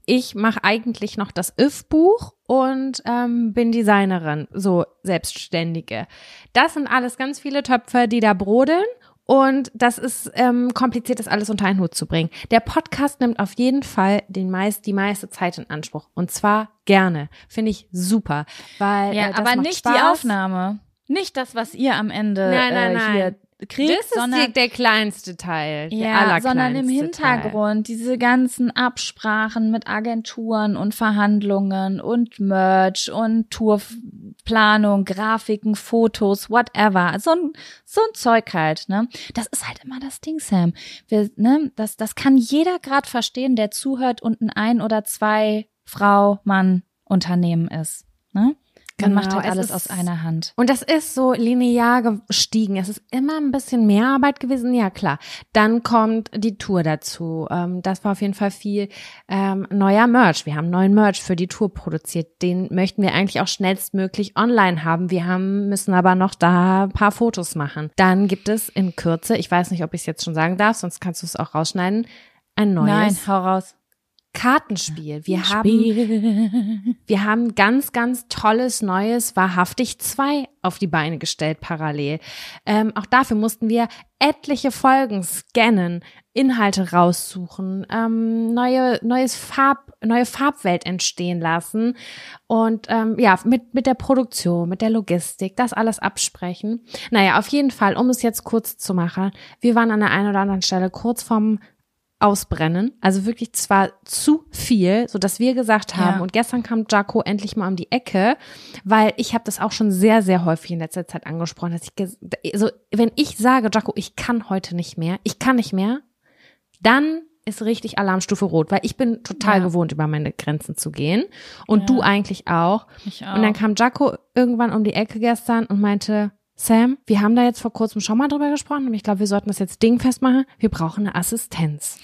Ich mache eigentlich noch das If-Buch und ähm, bin Designerin, so Selbstständige. Das sind alles ganz viele Töpfe, die da brodeln. Und das ist ähm, kompliziert, das alles unter einen Hut zu bringen. Der Podcast nimmt auf jeden Fall den meist, die meiste Zeit in Anspruch. Und zwar gerne. Finde ich super. Weil, Ja, äh, aber nicht die Spaß. Aufnahme. Nicht das, was ihr am Ende Nein, nein, äh, nein. Hier kriegt, Das ist sondern der kleinste Teil. Ja, sondern im allerkleinste Teil. Hintergrund diese ganzen Absprachen mit Agenturen und Verhandlungen und Merch und Tourplanung, Grafiken, Fotos, whatever. So ein, so ein Zeug halt, ne? Das ist halt immer das Ding, Sam. Wir, ne, das, das kann jeder gerade verstehen, der zuhört und ein ein oder zwei Frau, Mann Unternehmen ist, ne? Man Genau, macht halt es alles ist- aus einer Hand. Und das ist so linear gestiegen. Es ist immer ein bisschen mehr Arbeit gewesen, ja klar. Dann kommt die Tour dazu. Ähm, das war auf jeden Fall viel ähm, neuer Merch. Wir haben neuen Merch für die Tour produziert. Den möchten wir eigentlich auch schnellstmöglich online haben. Wir haben, müssen aber noch da ein paar Fotos machen. Dann gibt es in Kürze, ich weiß nicht, ob ich es jetzt schon sagen darf, sonst kannst du es auch rausschneiden, ein neues Nein, hau raus. Kartenspiel. Wir haben wir haben ganz, ganz tolles neues Wahrhaftig 2 auf die Beine gestellt parallel. Ähm, auch dafür mussten wir etliche Folgen scannen, Inhalte raussuchen, ähm, neue, neues Farb, neue Farbwelt entstehen lassen und ähm, ja, mit, mit der Produktion, mit der Logistik, das alles absprechen. Naja, auf jeden Fall, um es jetzt kurz zu machen, wir waren an der einen oder anderen Stelle kurz vorm ausbrennen. Also wirklich zwar zu viel, so dass wir gesagt haben, Ja. und gestern kam Jaco endlich mal um die Ecke, weil ich habe das auch schon sehr, sehr häufig in letzter Zeit angesprochen, dass ich, also wenn ich sage, Jaco, ich kann heute nicht mehr, ich kann nicht mehr, dann ist richtig Alarmstufe rot, weil ich bin total Ja. gewohnt, über meine Grenzen zu gehen. Und Ja. du eigentlich auch. Ich auch. Und dann kam Jaco irgendwann um die Ecke gestern und meinte, Sam, wir haben da jetzt vor kurzem schon mal drüber gesprochen und ich glaube, wir sollten das jetzt dingfest machen. Wir brauchen eine Assistenz.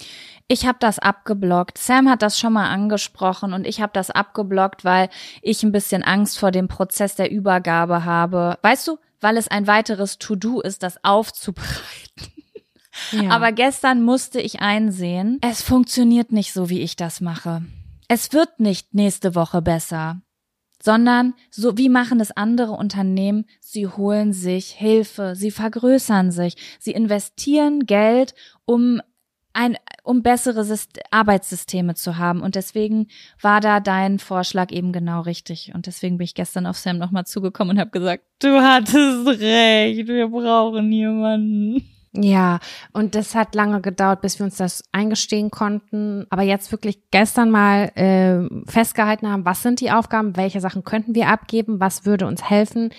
Ich habe das abgeblockt. Sam hat das schon mal angesprochen und ich habe das abgeblockt, weil ich ein bisschen Angst vor dem Prozess der Übergabe habe. Weißt du, weil es ein weiteres To-Do ist, das aufzubereiten. Ja. Aber gestern musste ich einsehen, es funktioniert nicht so, wie ich das mache. Es wird nicht nächste Woche besser, sondern so wie machen es andere Unternehmen? Sie holen sich Hilfe, sie vergrößern sich, sie investieren Geld, um ein, um bessere Syst Arbeitssysteme zu haben. Und deswegen war da dein Vorschlag eben genau richtig. Und deswegen bin ich gestern auf Sam nochmal zugekommen und habe gesagt, du hattest recht, wir brauchen jemanden. Ja, und das hat lange gedauert, bis wir uns das eingestehen konnten. Aber jetzt wirklich gestern mal äh, festgehalten haben, was sind die Aufgaben, welche Sachen könnten wir abgeben, was würde uns helfen.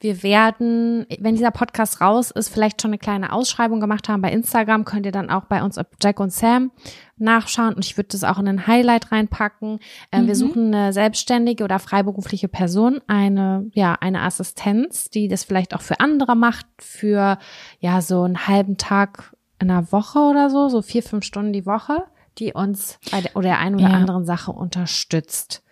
Wir werden, wenn dieser Podcast raus ist, vielleicht schon eine kleine Ausschreibung gemacht haben bei Instagram. Könnt ihr dann auch bei uns auf Jack und Sam nachschauen. Und ich würde das auch in ein Highlight reinpacken. Ähm, Mhm. Wir suchen eine selbstständige oder freiberufliche Person, eine, ja, eine Assistenz, die das vielleicht auch für andere macht, für, ja, so einen halben Tag in einer Woche oder so, so vier, fünf Stunden die Woche, die uns bei der, oder der einen oder Ja. anderen Sache unterstützt.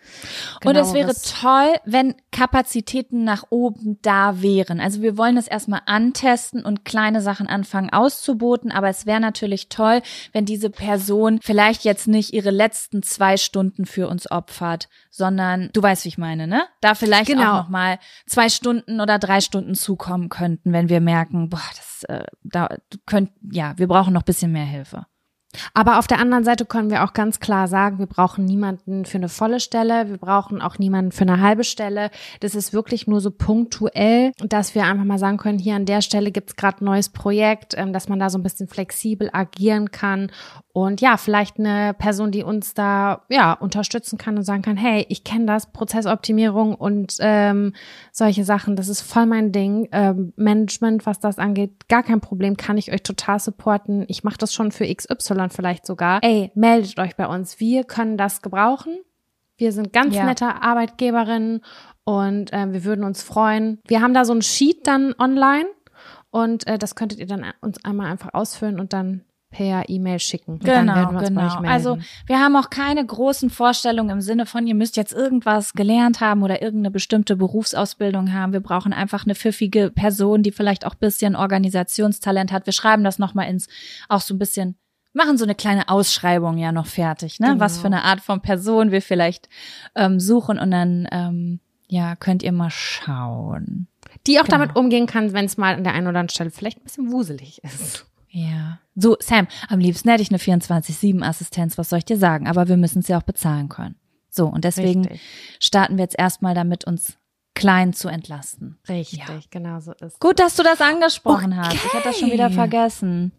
Und es wäre toll, wenn Kapazitäten nach oben da wären. Also wir wollen das erstmal antesten und kleine Sachen anfangen auszuboten, aber es wäre natürlich toll, wenn diese Person vielleicht jetzt nicht ihre letzten zwei Stunden für uns opfert, sondern du weißt, wie ich meine, ne? Da vielleicht Genau. auch noch mal zwei Stunden oder drei Stunden zukommen könnten, wenn wir merken, boah, das äh, da könnt ja, wir brauchen noch bisschen mehr Hilfe. Aber auf der anderen Seite können wir auch ganz klar sagen, wir brauchen niemanden für eine volle Stelle, wir brauchen auch niemanden für eine halbe Stelle. Das ist wirklich nur so punktuell, dass wir einfach mal sagen können, hier an der Stelle gibt's gerade ein neues Projekt, ähm, dass man da so ein bisschen flexibel agieren kann. Und ja, vielleicht eine Person, die uns da ja unterstützen kann und sagen kann, hey, ich kenne das, Prozessoptimierung und ähm, solche Sachen, das ist voll mein Ding. Ähm, Management, was das angeht, gar kein Problem, kann ich euch total supporten. Ich mache das schon für XY vielleicht sogar. Ey, meldet euch bei uns. Wir können das gebrauchen. Wir sind ganz Ja. nette Arbeitgeberinnen und äh, wir würden uns freuen. Wir haben da so ein Sheet dann online und äh, das könntet ihr dann uns einmal einfach ausfüllen und dann per E-Mail schicken. Werden wir genau. Also wir haben auch keine großen Vorstellungen im Sinne von, ihr müsst jetzt irgendwas gelernt haben oder irgendeine bestimmte Berufsausbildung haben. Wir brauchen einfach eine pfiffige Person, die vielleicht auch bisschen Organisationstalent hat. Wir schreiben das nochmal ins, auch so ein bisschen, machen so eine kleine Ausschreibung ja noch fertig, ne? Genau. Was für eine Art von Person wir vielleicht ähm, suchen und dann, ähm, ja, könnt ihr mal schauen. die auch genau. damit umgehen kann, wenn es mal an der einen oder anderen Stelle vielleicht ein bisschen wuselig ist. Ja. So, Sam, am liebsten hätte ich eine 24-7-Assistenz, was soll ich dir sagen? Aber wir müssen sie auch bezahlen können. So, und deswegen Richtig. starten wir jetzt erstmal damit, uns klein zu entlasten. Richtig, Ja. genau so ist. Gut, dass du das angesprochen hast. Ich hatte das schon wieder Okay. vergessen.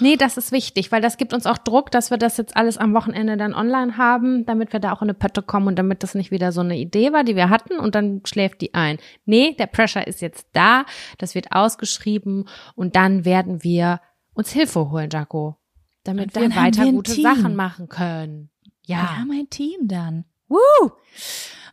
Nee, das ist wichtig, weil das gibt uns auch Druck, dass wir das jetzt alles am Wochenende dann online haben, damit wir da auch in eine Pötte kommen und damit das nicht wieder so eine Idee war, die wir hatten und dann schläft die ein. Nee, der Pressure ist jetzt da, das wird ausgeschrieben und dann werden wir uns Hilfe holen, Jaco, damit wir weiter wir gute Team. Sachen machen können. Wir Ja. haben ein Team dann. Woo!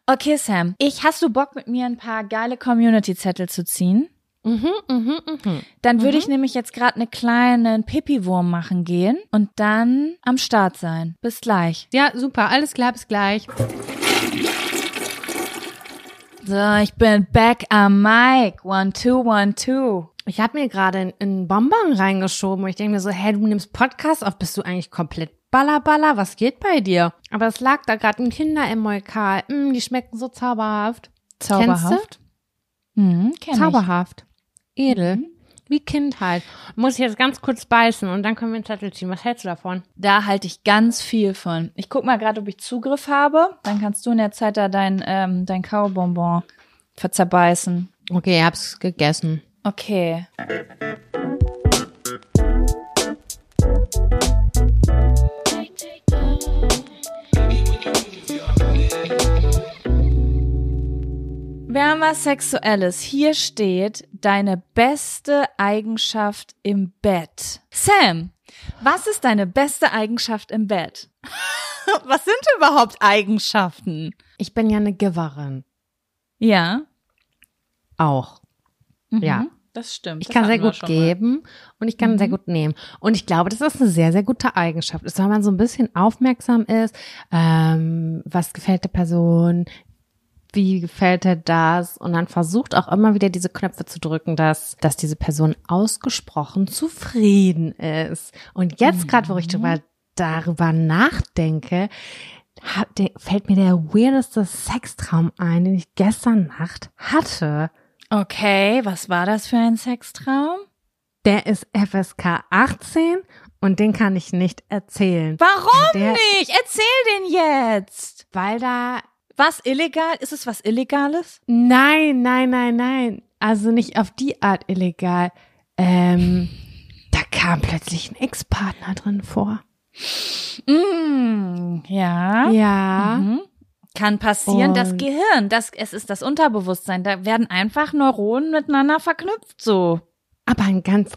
Okay, Sam. Ich, hast du Bock, mit mir ein paar geile Community-Zettel zu ziehen? Mhm, mhm, mhm. Dann würde ich nämlich jetzt gerade eine kleine Pipi-Wurm machen gehen und dann am Start sein. Bis gleich. Ja, super, alles klar, bis gleich. So, ich bin back am Mic. One, two, one, two. Ich habe mir gerade einen Bonbon reingeschoben und ich denke mir so, hey, du nimmst Podcast auf, bist du eigentlich komplett ballerballer? Was geht bei dir? Aber es lag da gerade ein Kinder-Emolkal. Mm, die schmecken so zauberhaft. Zauberhaft. Mhm, kenn Zauberhaft. Edel. Wie Kind halt. Muss ich jetzt ganz kurz beißen und dann können wir einen Zettel ziehen. Was hältst du davon? Da halte ich ganz viel von. Ich guck mal gerade, ob ich Zugriff habe. Dann kannst du in der Zeit da dein, ähm, dein Kaubonbon zerbeißen. Okay, ich hab's gegessen. Okay. Was Sexuelles. Hier steht deine beste Eigenschaft im Bett. Sam, was ist deine beste Eigenschaft im Bett? <laughs> was sind überhaupt Eigenschaften? Ich bin ja eine Giverin. Ja. Auch. Ja. Mhm. Das stimmt. Ich Das kann sehr gut schon mal. geben und ich kann sehr gut nehmen. Und ich glaube, das ist eine sehr, sehr gute Eigenschaft. Ist, wenn man so ein bisschen aufmerksam ist, ähm, was gefällt der Person, wie gefällt dir das? Und dann versucht auch immer wieder diese Knöpfe zu drücken, dass, dass diese Person ausgesprochen zufrieden ist. Und jetzt gerade, wo ich drüber, darüber nachdenke, fällt mir der weirdeste Sextraum ein, den ich gestern Nacht hatte. Okay, was war das für ein Sextraum? Der ist FSK 18 und den kann ich nicht erzählen. Warum Der- nicht? Erzähl den jetzt. Weil da Was illegal? Ist es was Illegales? Nein, nein, nein, nein. Also nicht auf die Art illegal. Ähm, da kam plötzlich ein Ex-Partner drin vor. Mm, ja. Ja. Mhm. Kann passieren. das Und- Gehirn, das, es ist das Unterbewusstsein. Da werden einfach Neuronen miteinander verknüpft so. Aber ein ganz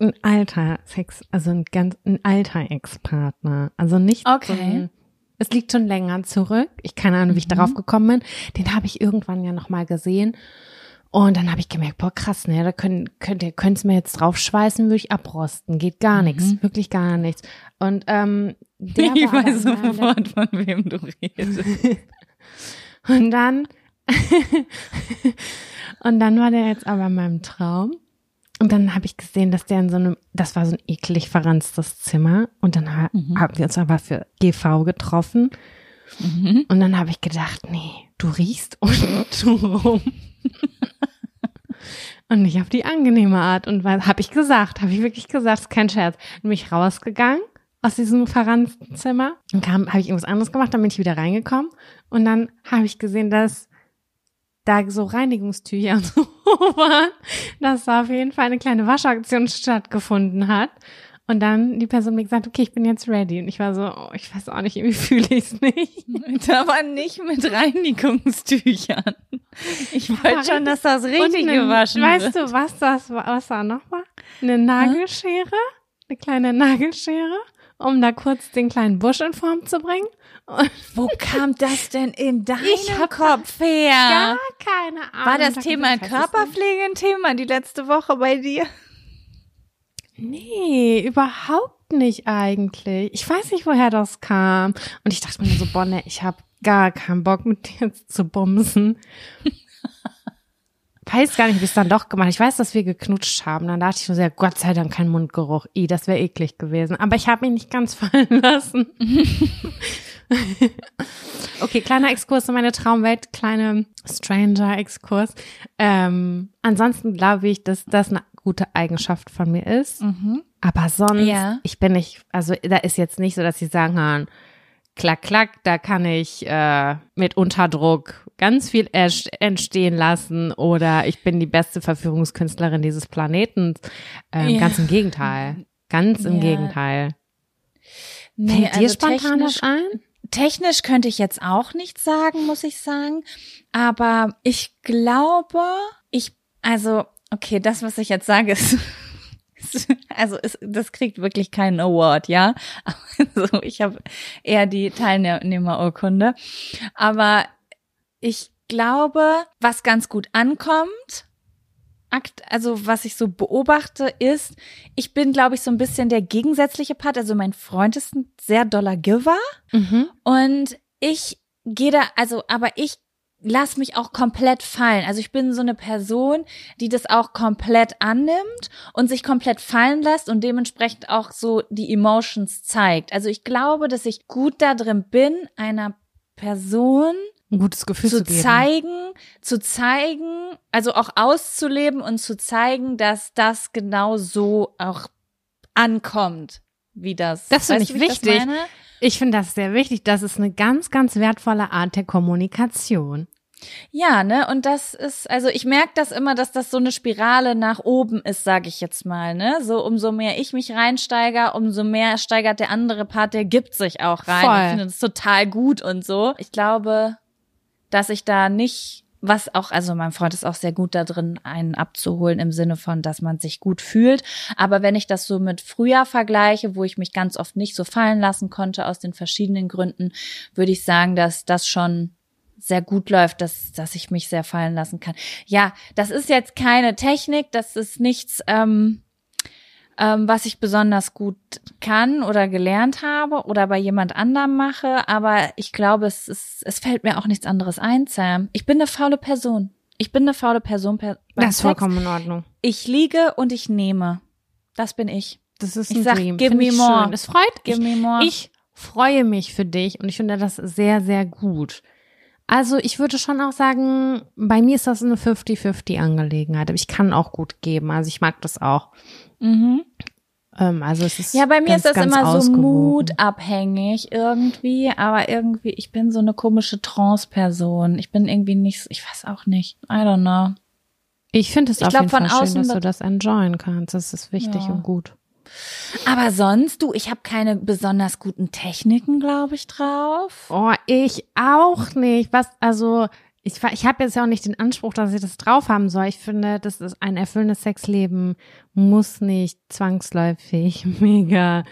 ein alter Sex, also ein ganz ein alter Ex-Partner. Also nicht Okay. so ein, es liegt schon länger zurück. Ich keine Ahnung, wie ich Mhm. darauf gekommen bin. Den habe ich irgendwann ja noch mal gesehen. Und dann habe ich gemerkt, boah, krass, ne, da können, könnt ihr, könnt's mir jetzt draufschweißen, würde ich abrosten. Geht gar Mhm. nichts, wirklich gar nichts. Und ähm, <laughs> der ich weiß sofort, von wem du redest. <laughs> Und dann, <laughs> und dann war der jetzt aber in meinem Traum. Und dann habe ich gesehen, dass der in so einem, das war so ein eklig verranztes Zimmer. Und dann ha Mhm. haben wir uns aber für GV getroffen. Mhm. Und dann habe ich gedacht, nee, du riechst <laughs> unten rum. Und nicht auf die angenehme Art. Und habe ich gesagt, habe ich wirklich gesagt, ist kein Scherz. Bin ich rausgegangen aus diesem verranzten Zimmer und kam, habe ich irgendwas anderes gemacht, dann bin ich wieder reingekommen und dann habe ich gesehen, dass da so Reinigungstücher und so waren, dass da auf jeden Fall eine kleine Waschaktion stattgefunden hat. Und dann die Person mir gesagt, okay, ich bin jetzt ready. Und ich war so, oh, ich weiß auch nicht, irgendwie <laughs> fühle ich es nicht. <laughs> Aber nicht mit Reinigungstüchern. Ich <laughs> wollte schon, dass das richtig eine- gewaschen Weißt wird. du, was das war, was da noch war? Eine Nagelschere, eine kleine Nagelschere, um da kurz den kleinen Busch in Form zu bringen. Und <laughs> Wo kam das denn in hab Kopf her? gar keine Ahnung. War das Da Thema Körperpflege ein Thema die letzte Woche bei dir? Nee, überhaupt nicht eigentlich. Ich weiß nicht, woher das kam. Und ich dachte mir so, Bonne, ich habe gar keinen Bock mit dir zu bumsen. <laughs> weiß gar nicht, wie es dann doch gemacht. Ich weiß, dass wir geknutscht haben. Dann dachte ich nur sehr, Gott sei Dank kein Mundgeruch. I, das wäre eklig gewesen. Aber ich habe ihn nicht ganz fallen lassen. <laughs> <laughs> okay, kleiner Exkurs in meine Traumwelt, kleine Stranger-Exkurs. Ähm, ansonsten glaube ich, dass das eine gute Eigenschaft von mir ist. Aber sonst, Ja. ich bin nicht, also da ist jetzt nicht so, dass sie sagen kann, klack, klack, da kann ich äh, mit Unterdruck ganz viel entstehen lassen oder ich bin die beste Verführungskünstlerin dieses Planeten. Ähm, Ja. Ganz im Gegenteil. Ganz im Ja. Gegenteil. Nee, Fällt dir also spontan was ein? Technisch könnte ich jetzt auch nichts sagen, muss ich sagen. Aber ich glaube, ich, also, okay, das, was ich jetzt sage, ist, <laughs> ist also ist, das kriegt wirklich keinen Award, ja. <laughs> Also ich habe eher die Teilnehmerurkunde. Aber ich glaube, was ganz gut ankommt, also was ich so beobachte, ist, ich bin, glaube ich, so ein bisschen der gegensätzliche Part. Also mein Freund ist ein sehr doller Giver. Mhm. Und ich gehe da, also, aber ich lass mich auch komplett fallen. Also ich bin so eine Person, die das auch komplett annimmt und sich komplett fallen lässt und dementsprechend auch so die Emotions zeigt. Also ich glaube, dass ich gut da drin bin, einer Person Ein gutes Gefühl zu, zu geben. zeigen, zu zeigen, also auch auszuleben und zu zeigen, dass das genau so auch ankommt, wie das. Das finde ich wichtig. Meine? Ich finde das sehr wichtig. Das ist eine ganz, ganz wertvolle Art der Kommunikation. Ja, ne? Und das ist, also ich merke das immer, dass das so eine Spirale nach oben ist, sage ich jetzt mal, ne? So umso mehr ich mich reinsteiger, umso mehr steigert der andere Part, der gibt sich auch rein. Voll. Ich finde das total gut und so. Ich glaube, dass ich da nicht, was auch, also mein Freund ist auch sehr gut da drin, einen abzuholen im Sinne von, dass man sich gut fühlt. Aber wenn ich das so mit früher vergleiche, wo ich mich ganz oft nicht so fallen lassen konnte aus den verschiedenen Gründen, würde ich sagen, dass das schon sehr gut läuft, dass, dass ich mich sehr fallen lassen kann. Ja, das ist jetzt keine Technik, das ist nichts, ähm, ähm, was ich besonders gut kann oder gelernt habe oder bei jemand anderem mache, aber ich glaube, es, ist, es fällt mir auch nichts anderes ein, Sam. Ich bin eine faule Person. Ich bin eine faule Person. Per Das ist vollkommen in Ordnung. Ich liege und ich nehme. Das bin ich. Das ist Ich ein sag, Dream. give me ich more. Schön. Es freut Give mich. me more. Ich freue mich für dich und ich finde das sehr, sehr gut. Also ich würde schon auch sagen, bei mir ist das eine 50-50 Angelegenheit. Aber ich kann auch gut geben. Also ich mag das auch. Mhm. Ähm, also es ist Ja, bei mir ganz, ist das immer so ausgewogen. mutabhängig irgendwie, aber irgendwie, ich bin so eine komische Trance-Person. Ich bin irgendwie nicht, so- ich weiß auch nicht. I don't know. Ich finde es Ich auf glaub, jeden von Fall schön, dass du das enjoyen kannst. Das ist wichtig Ja. und gut. Aber sonst, du, ich habe keine besonders guten Techniken, glaube ich, drauf. Oh, ich auch nicht. Was, also, ich, ich habe jetzt ja auch nicht den Anspruch, dass ich das drauf haben soll. Ich finde, das ist ein erfüllendes Sexleben, muss nicht zwangsläufig <laughs> mega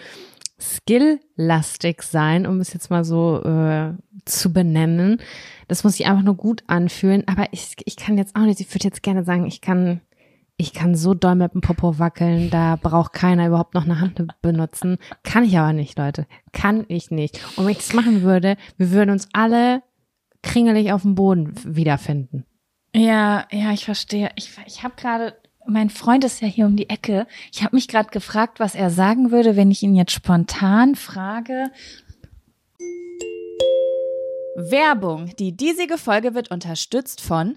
skilllastig sein, um es jetzt mal so äh, zu benennen. Das muss sich einfach nur gut anfühlen. Aber ich, ich kann jetzt auch nicht, ich würde jetzt gerne sagen, ich kann, ich kann so doll mit dem Popo wackeln, da braucht keiner überhaupt noch eine Hand benutzen. Kann ich aber nicht, Leute. Kann ich nicht. Und wenn ich das machen würde, wir würden uns alle kringelig auf dem Boden wiederfinden. Ja, ja, ich verstehe. Ich, ich habe gerade, mein Freund ist ja hier um die Ecke. Ich habe mich gerade gefragt, was er sagen würde, wenn ich ihn jetzt spontan frage. Werbung. Die diesige Folge wird unterstützt von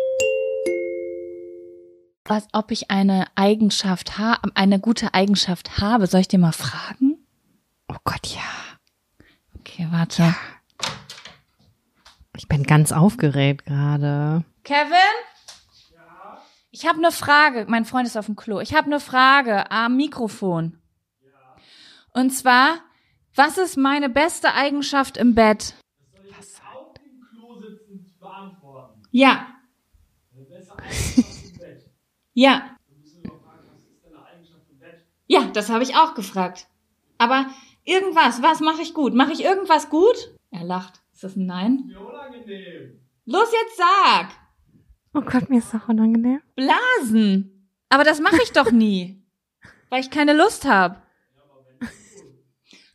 Was, ob ich eine Eigenschaft habe, eine gute Eigenschaft habe. Soll ich dir mal fragen? Oh Gott, ja. Okay, warte. Ich bin ganz aufgeregt gerade. Kevin? Ich habe eine Frage. Mein Freund ist auf dem Klo. Ich habe eine Frage am Mikrofon. Und zwar, was ist meine beste Eigenschaft im Bett? auf dem Klo sitzend beantworten. Ja. <laughs> Eine bessere Eigenschaft im Bett. Ja. Ja, das habe ich auch gefragt. Aber irgendwas, was mache ich gut? Mache ich irgendwas gut? Er lacht. Ist das ein Nein? Mir unangenehm. Los, jetzt sag! Oh Gott, mir ist auch unangenehm. Blasen. Aber das mache ich doch nie. <laughs> Weil ich keine Lust habe.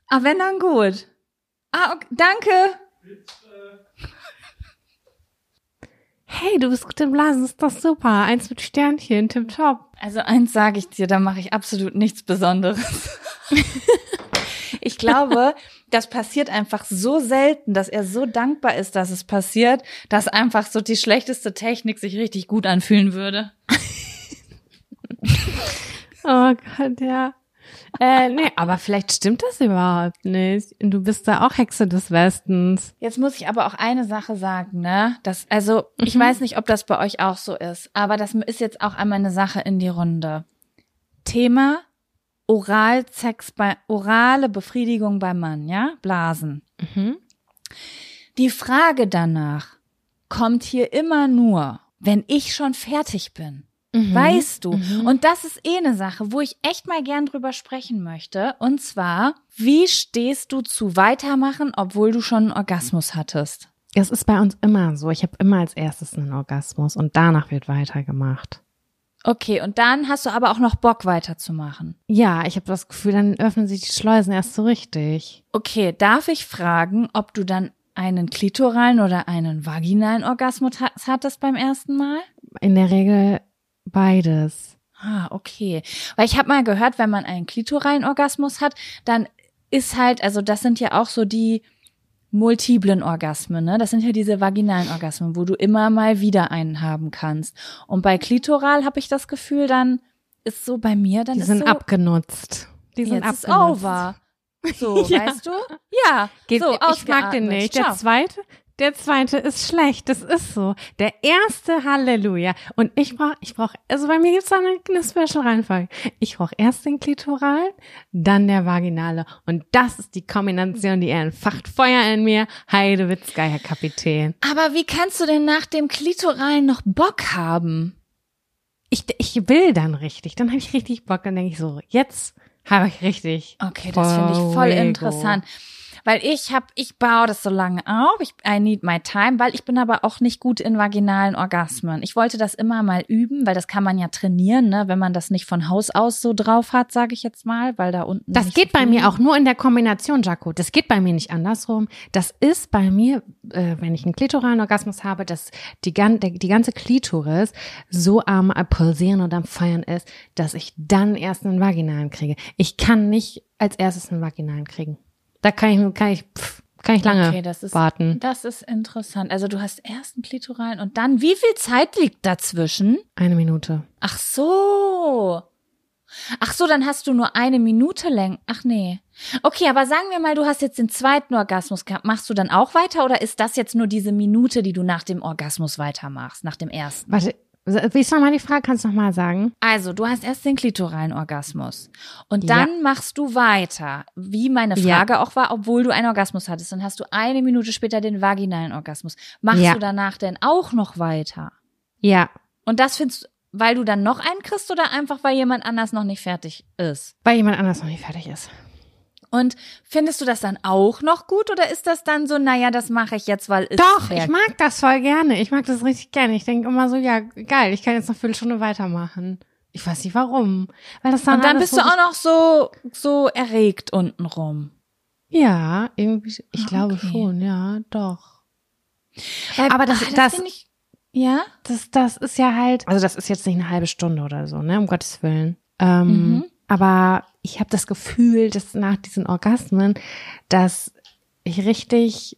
Ah, wenn dann gut. Ah, okay. danke. Hey, du bist gut im Blasen, ist doch super. Eins mit Sternchen, tipptopp. Also eins sage ich dir, da mache ich absolut nichts Besonderes. <laughs> ich glaube, das passiert einfach so selten, dass er so dankbar ist, dass es passiert, dass einfach so die schlechteste Technik sich richtig gut anfühlen würde. <laughs> Oh Gott, ja. Äh, nee, aber vielleicht stimmt das überhaupt nicht. Du bist da auch Hexe des Westens. Jetzt muss ich aber auch eine Sache sagen, ne? Das, also, ich weiß nicht, ob das bei euch auch so ist, aber das ist jetzt auch einmal eine Sache in die Runde. Thema Oralsex bei, orale Befriedigung beim Mann, ja? Blasen. Mhm. Die Frage danach kommt hier immer nur, wenn ich schon fertig bin. Weißt du? Und das ist eh eine Sache, wo ich echt mal gern drüber sprechen möchte. Und zwar, wie stehst du zu weitermachen, obwohl du schon einen Orgasmus hattest? Es ist bei uns immer so. Ich habe immer als erstes einen Orgasmus und danach wird weitergemacht. Okay, und dann hast du aber auch noch Bock weiterzumachen. Ja, ich habe das Gefühl, dann öffnen sich die Schleusen erst so richtig. Okay, darf ich fragen, ob du dann einen klitoralen oder einen vaginalen Orgasmus ha- hattest beim ersten Mal? In der Regel beides. Ah, okay. Weil ich habe mal gehört, wenn man einen klitoralen Orgasmus hat, dann ist halt, also das sind ja auch so die multiplen Orgasmen, ne? Das sind ja diese vaginalen Orgasmen, wo du immer mal wieder einen haben kannst. Und bei klitoral habe ich das Gefühl, dann ist so bei mir, dann Die ist sind so, abgenutzt. Die sind jetzt ist abgenutzt. over. So, <laughs> Ja. weißt du? Ja, Geht, so, ich mag den nicht. Der Ciao. zweite, der zweite ist schlecht. Das ist so. Der erste Halleluja. Und ich brauche, ich brauche, also bei mir gibt's da eine, eine Special-Reihenfolge. Ich brauche erst den klitoralen, dann der vaginale. Und das ist die Kombination, die entfacht Feuer in mir. Heidewitzka, Herr Kapitän. Aber wie kannst du denn nach dem klitoralen noch Bock haben? Ich, ich will dann richtig. Dann habe ich richtig Bock. Dann denke ich so, jetzt habe ich richtig. Okay, das finde ich voll interessant. Weil ich habe, ich baue das so lange auf. Ich, I need my time, weil ich bin aber auch nicht gut in vaginalen Orgasmen. Ich wollte das immer mal üben, weil das kann man ja trainieren, ne, wenn man das nicht von Haus aus so drauf hat, sage ich jetzt mal, weil da unten. Das geht so bei mir auch nur in der Kombination, Jaco. Das geht bei mir nicht andersrum. Das ist bei mir, äh, wenn ich einen klitoralen Orgasmus habe, dass die, gan der, die ganze Klitoris so am Pulsieren und am Feiern ist, dass ich dann erst einen vaginalen kriege. Ich kann nicht als erstes einen vaginalen kriegen. Da kann ich, kann ich, pff, kann ich lange Okay, das ist, warten. Das ist interessant. Also du hast erst einen klitoralen und dann, wie viel Zeit liegt dazwischen? Eine Minute. Ach so. Ach so, dann hast du nur eine Minute lang. Ach nee. Okay, aber sagen wir mal, du hast jetzt den zweiten Orgasmus gehabt. Machst du dann auch weiter oder ist das jetzt nur diese Minute, die du nach dem Orgasmus weitermachst, nach dem ersten? Warte, wie ist nochmal die Frage? Kannst du nochmal sagen? Also, du hast erst den klitoralen Orgasmus und Ja. dann machst du weiter, wie meine Ja. Frage auch war, obwohl du einen Orgasmus hattest. Dann hast du eine Minute später den vaginalen Orgasmus. Machst Ja. du danach denn auch noch weiter? Ja, Und das findest du, weil du dann noch einen kriegst oder einfach, weil jemand anders noch nicht fertig ist? weil jemand anders noch nicht fertig ist. Und findest du das dann auch noch gut oder ist das dann so, naja, das mache ich jetzt, weil ist Doch, ich mag das voll gerne. Ich mag das richtig gerne. Ich denke immer so, ja, geil, ich kann jetzt noch eine Viertelstunde weitermachen. Ich weiß nicht warum. Weil das dann Und dann bist du auch noch so, so erregt untenrum. Ja, irgendwie, ich Ah, glaube okay. schon, ja, doch. Weil, Aber das- ah, das- finde ich, ja? Das, das ist ja halt, also das ist jetzt nicht eine halbe Stunde oder so, ne, um Gottes Willen. Ähm, Mhm. Aber ich habe das Gefühl, dass nach diesen Orgasmen, dass ich richtig,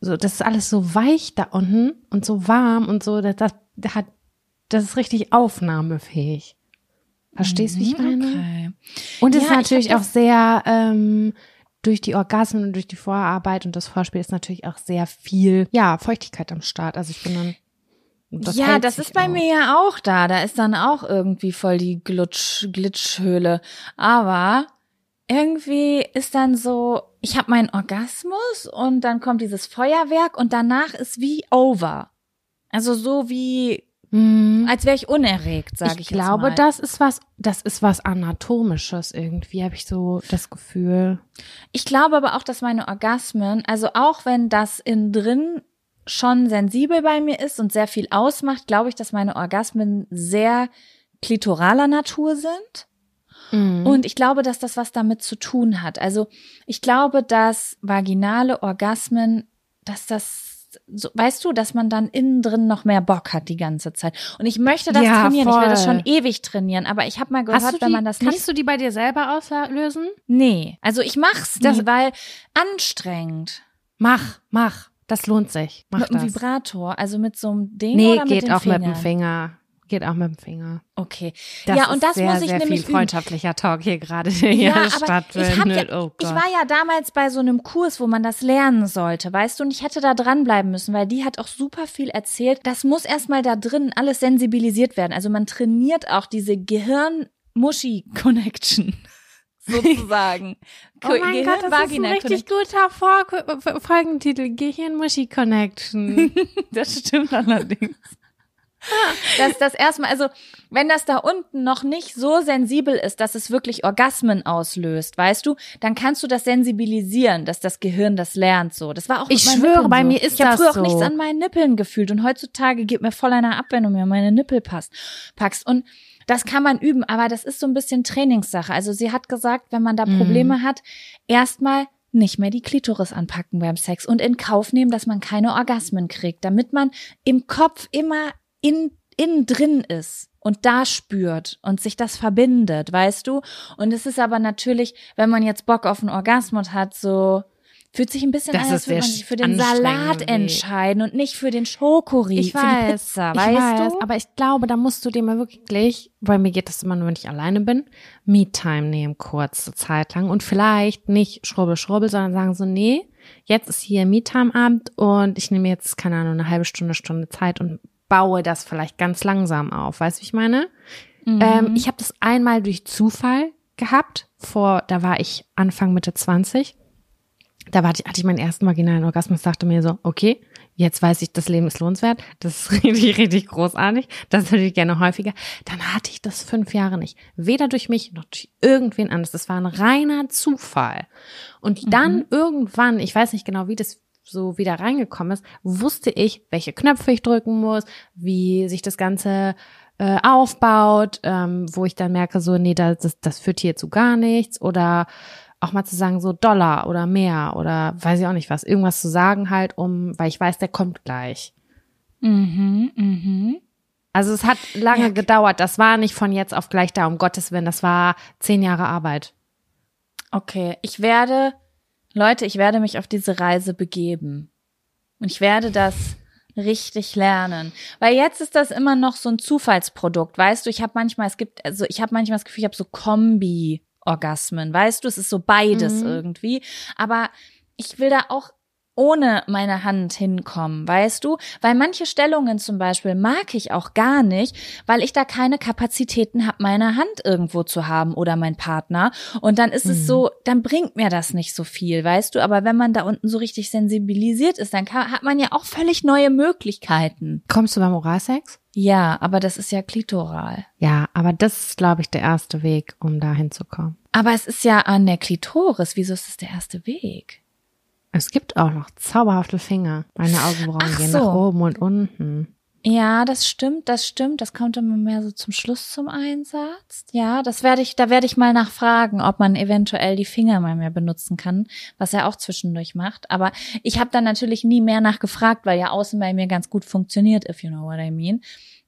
so, das ist alles so weich da unten und so warm und so, das, das hat, das ist richtig aufnahmefähig. Verstehst du, wie ich meine? Mhm, Okay. Und es Ja, ist ich natürlich auch sehr, ähm, durch die Orgasmen und durch die Vorarbeit und das Vorspiel ist natürlich auch sehr viel, ja, Feuchtigkeit am Start. Also ich bin dann, das ja, das ist bei auch. mir ja auch da. Da ist dann auch irgendwie voll die Glitsch, Glitschhöhle. Aber irgendwie ist dann so, ich habe meinen Orgasmus und dann kommt dieses Feuerwerk und danach ist wie over. Also so wie, Mhm. als wäre ich unerregt, sage ich, ich jetzt glaube, mal. das ist was, das ist was anatomisches irgendwie, habe ich so das Gefühl. Ich glaube aber auch, dass meine Orgasmen, also auch wenn das innen drin schon sensibel bei mir ist und sehr viel ausmacht, glaube ich, dass meine Orgasmen sehr klitoraler Natur sind. Mhm. Und ich glaube, dass das was damit zu tun hat. Also ich glaube, dass vaginale Orgasmen, dass das so, weißt du, dass man dann innen drin noch mehr Bock hat die ganze Zeit. Und ich möchte das Ja, trainieren. Ich will das voll. schon ewig trainieren. Aber ich habe mal gehört, die, wenn man das kannst nicht. du die bei dir selber auslösen? Nee, also ich mach's Das- nie, weil anstrengend. Mach, mach. Das lohnt sich. Mach mit einem. Vibrator, also mit so einem Ding Nee, oder mit geht den auch Fingern? mit dem Finger. Geht auch mit dem Finger. Okay. Das ja, und das sehr, muss ich sehr nämlich viel üben. freundschaftlicher Talk hier gerade, der hier Ja, stattfindet. ja, oh ich war ja damals bei so einem Kurs, wo man das lernen sollte, weißt du, und ich hätte da dranbleiben müssen, weil die hat auch super viel erzählt. Das muss erstmal da drin alles sensibilisiert werden. Also man trainiert auch diese Gehirn-Muschi-Connection. <laughs> Sozusagen. Oh mein Gott, das ist ein richtig guter Vor Folgentitel. Gehirn-Muschi-Connection. <laughs> Das stimmt allerdings. dass das erstmal, also wenn das da unten noch nicht so sensibel ist, dass es wirklich Orgasmen auslöst, weißt du, dann kannst du das sensibilisieren, dass das Gehirn das lernt so. Das war auch Ich schwöre, Nippeln bei so. mir ist ich das früher auch nichts an meinen Nippeln gefühlt und heutzutage geht mir voll einer ab, wenn du mir meine Nippel passt, packst und das kann man üben, aber das ist so ein bisschen Trainingssache. Also sie hat gesagt, wenn man da Mhm. Probleme hat, erstmal nicht mehr die Klitoris anpacken beim Sex und in Kauf nehmen, dass man keine Orgasmen kriegt, damit man im Kopf immer in, innen drin ist und da spürt und sich das verbindet, weißt du? Und es ist aber natürlich, wenn man jetzt Bock auf einen Orgasmus hat, so fühlt sich ein bisschen Das an, als würde man sich für den Salat entscheiden und nicht für den Schokoriegel, Ich für die weiß, Pizza, ich weißt weiß, du? aber ich glaube, da musst du dir mal wirklich, bei mir geht das immer nur, wenn ich alleine bin, Me-Time nehmen, kurze Zeit lang und vielleicht nicht schrubbel, schrubbel, sondern sagen so, nee, jetzt ist hier Me-Time-Abend und ich nehme jetzt, keine Ahnung, eine halbe Stunde, Stunde Zeit und baue das vielleicht ganz langsam auf. Weißt du, wie ich meine? Mhm. Ähm, ich habe das einmal durch Zufall gehabt, vor, da war ich Anfang Mitte 20 da hatte ich meinen ersten vaginalen Orgasmus, dachte mir so, okay, jetzt weiß ich, das Leben ist lohnenswert, das ist <laughs> richtig, richtig großartig, das würde ich gerne häufiger. Dann hatte ich das fünf Jahre nicht. Weder durch mich noch durch irgendwen anders. Das war ein reiner Zufall. Und dann irgendwann, ich weiß nicht genau, wie das so wieder reingekommen ist, wusste ich, welche Knöpfe ich drücken muss, wie sich das Ganze äh, aufbaut, ähm, wo ich dann merke, so, nee, das, das, das führt hier zu gar nichts oder auch mal zu sagen, so Dollar oder mehr oder weiß ich auch nicht was, irgendwas zu sagen halt, um, weil ich weiß, der kommt gleich. Mhm, mhm. Also es hat lange Ja. gedauert. Das war nicht von jetzt auf gleich da, um Gottes Willen. Das war zehn Jahre Arbeit. Okay, ich werde, Leute, ich werde mich auf diese Reise begeben. Und ich werde das richtig lernen. Weil jetzt ist das immer noch so ein Zufallsprodukt, weißt du? Ich habe manchmal, es gibt, also ich habe manchmal das Gefühl, ich habe so Kombi-Orgasmen, weißt du? Es ist so beides Mhm. irgendwie. Aber ich will da auch ohne meine Hand hinkommen, weißt du? Weil manche Stellungen zum Beispiel mag ich auch gar nicht, weil ich da keine Kapazitäten habe, meine Hand irgendwo zu haben oder mein Partner. Und dann ist es so, dann bringt mir das nicht so viel, weißt du? Aber wenn man da unten so richtig sensibilisiert ist, dann kann, hat man ja auch völlig neue Möglichkeiten. Kommst du beim Oralsex? Ja, aber das ist ja klitoral. Ja, aber das ist, glaube ich, der erste Weg, um da hinzukommen. Aber es ist ja an der Klitoris. Wieso ist das der erste Weg? Es gibt auch noch zauberhafte Finger. Meine Augenbrauen Ach gehen so. nach oben und unten. Ja, das stimmt, das stimmt. Das kommt immer mehr so zum Schluss zum Einsatz. Ja, das werde ich, da werde ich mal nachfragen, ob man eventuell die Finger mal mehr benutzen kann, was er auch zwischendurch macht. Aber ich habe dann natürlich nie mehr nachgefragt, weil ja außen bei mir ganz gut funktioniert, if you know what I mean.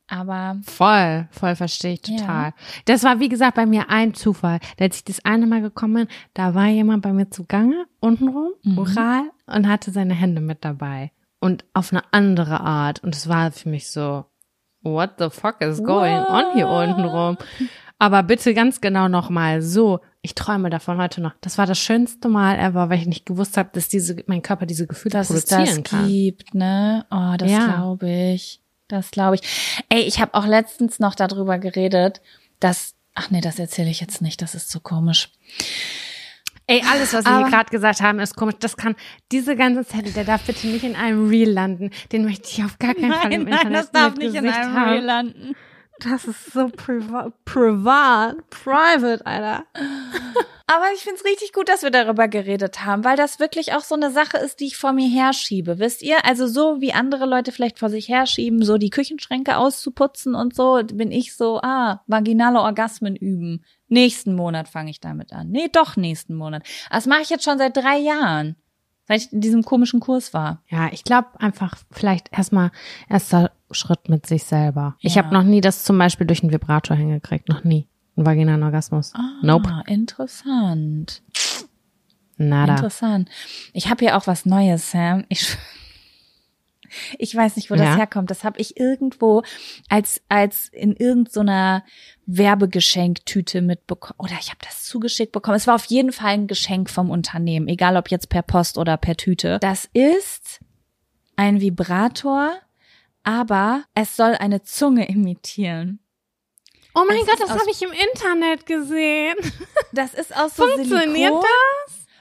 Aber Voll, voll verstehe ich Ja. total. Das war, wie gesagt, bei mir ein Zufall. Als ich das eine Mal gekommen bin, da war jemand bei mir zugange, untenrum, Mhm. oral, und hatte seine Hände mit dabei. Und auf eine andere Art. Und es war für mich so, what the fuck is going on hier untenrum? Aber bitte ganz genau nochmal so. Ich träume davon heute noch. Das war das schönste Mal ever, weil ich nicht gewusst habe, dass diese, mein Körper diese Gefühle dass es produzieren das kann. gibt, ne? Oh, das Ja. glaube ich. Das glaube ich. Ey, ich habe auch letztens noch darüber geredet, dass ach nee, das erzähle ich jetzt nicht, das ist so komisch. Ey, alles, was wir hier gerade gesagt haben, ist komisch. Das kann, diese ganze Zettel, der darf bitte nicht in einem Reel landen. Den möchte ich auf gar keinen Fall im Internet mit Gesicht haben. landen. Das ist so privat, privat, private, Alter. Aber ich find's richtig gut, dass wir darüber geredet haben, weil das wirklich auch so eine Sache ist, die ich vor mir herschiebe. Wisst ihr? Also so wie andere Leute vielleicht vor sich herschieben, so die Küchenschränke auszuputzen und so, bin ich so, ah, vaginale Orgasmen üben. Nächsten Monat fange ich damit an. Nee, doch nächsten Monat. Das mache ich jetzt schon seit drei Jahren, seit ich in diesem komischen Kurs war. Ja, ich glaube einfach vielleicht erstmal erster Schritt mit sich selber. Ich Ja. habe noch nie das zum Beispiel durch einen Vibrator hingekriegt. Noch nie. Ein vaginalen Orgasmus. Ah, Nope. interessant. Nada. Interessant. Ich habe hier auch was Neues, Sam. Ich, <laughs> ich weiß nicht, wo das Ja. herkommt. Das habe ich irgendwo als als in irgendeiner Werbegeschenktüte mitbekommen. Oder ich habe das zugeschickt bekommen. Es war auf jeden Fall ein Geschenk vom Unternehmen, egal ob jetzt per Post oder per Tüte. Das ist ein Vibrator, aber es soll eine Zunge imitieren. Oh mein Es Gott, das habe ich im Internet gesehen. Das ist aus so Funktioniert Silikon.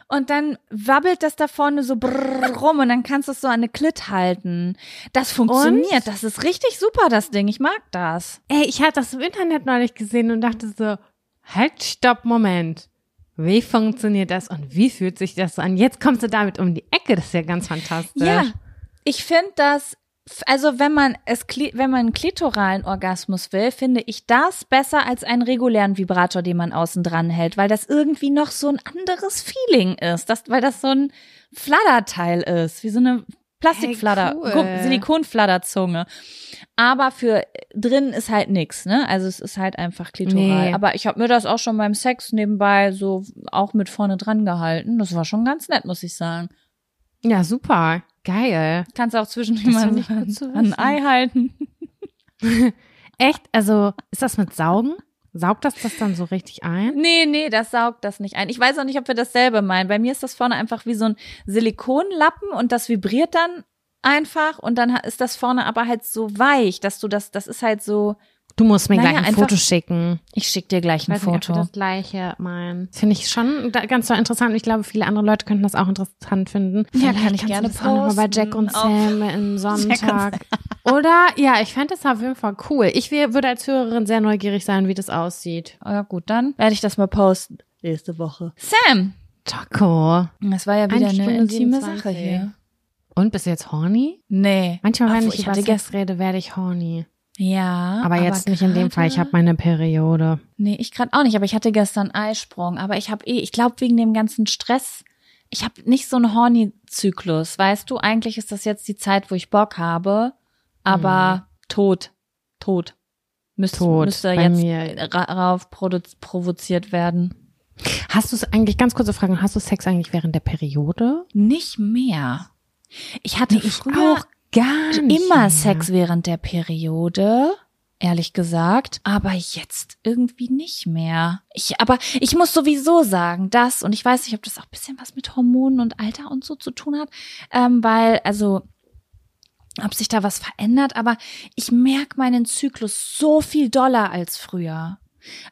und dann wabbelt das da vorne so rum und dann kannst du es so an eine Klit halten. Das funktioniert. Das ist richtig super, das Ding. Ich mag das. Ey, ich hatte das im Internet neulich gesehen und dachte so, halt, stopp, Moment. Wie funktioniert das und wie fühlt sich das so an? Jetzt kommst du damit um die Ecke, das ist ja ganz fantastisch. Ja, ich finde das, also wenn man es, wenn man einen klitoralen Orgasmus will, finde ich das besser als einen regulären Vibrator, den man außen dran hält, weil das irgendwie noch so ein anderes Feeling ist, das, weil das so ein Fladderteil ist, wie so eine Plastikfladder, Hey, cool. Silikonfladderzunge. Aber für drin ist halt nix, ne? Also es ist halt einfach klitoral. Nee. Aber ich habe mir das auch schon beim Sex nebenbei so auch mit vorne dran gehalten. Das war schon ganz nett, muss ich sagen. Ja, super. Geil. Kannst auch zwischendurch mal so an. Ei halten. <laughs> Echt? Also, ist das mit Saugen? Saugt das das dann so richtig ein? Nee, nee, das saugt das nicht ein. Ich weiß auch nicht, ob wir dasselbe meinen. Bei mir ist das vorne einfach wie so ein Silikonlappen und das vibriert dann einfach und dann ist das vorne aber halt so weich, dass du das, das ist halt so, Du musst mir Naja, gleich ein einfach- Foto schicken. ich schick dir gleich Ich ein weiß nicht, Foto. das gleiche meinen. Finde ich schon ganz so interessant. Ich glaube, viele andere Leute könnten das auch interessant finden. Ja, Vielleicht kann ich gerne das auch noch mal bei posten <laughs> Jack und Sam im und Sonntag. Oder? Ja, ich fände das auf jeden Fall cool. Ich würde als Hörerin sehr neugierig sein, wie das aussieht. Ja gut, dann werde ich das mal posten. Nächste Woche. Sam, Choco. das war ja wieder Eine eine intime 27. Sache hier. Und bist du jetzt horny? Nee. Manchmal, wenn Obwohl, ich, über hatte Sex rede, werde ich horny. Ja. Aber, jetzt nicht in dem Fall. Ich habe meine Periode. Nee, ich gerade auch nicht, aber ich hatte gestern Eisprung. Aber ich habe eh, ich glaube wegen dem ganzen Stress, ich habe nicht so einen Horny-Zyklus. Weißt du, eigentlich ist das jetzt die Zeit, wo ich Bock habe, aber tot, tot. Müsste, Tot, müsste jetzt mir. ra- rauf provoziert werden. Hast du es eigentlich, ganz kurze Frage, hast du Sex eigentlich während der Periode? Nicht mehr. Ich hatte früher gar immer mehr. Sex während der Periode. Ehrlich gesagt, aber jetzt irgendwie nicht mehr. Ich, aber ich muss sowieso sagen, das, und ich weiß nicht, ob das auch ein bisschen was mit Hormonen und Alter und so zu tun hat, ähm, weil, also, ob sich da was verändert, aber ich merke meinen Zyklus so viel doller als früher.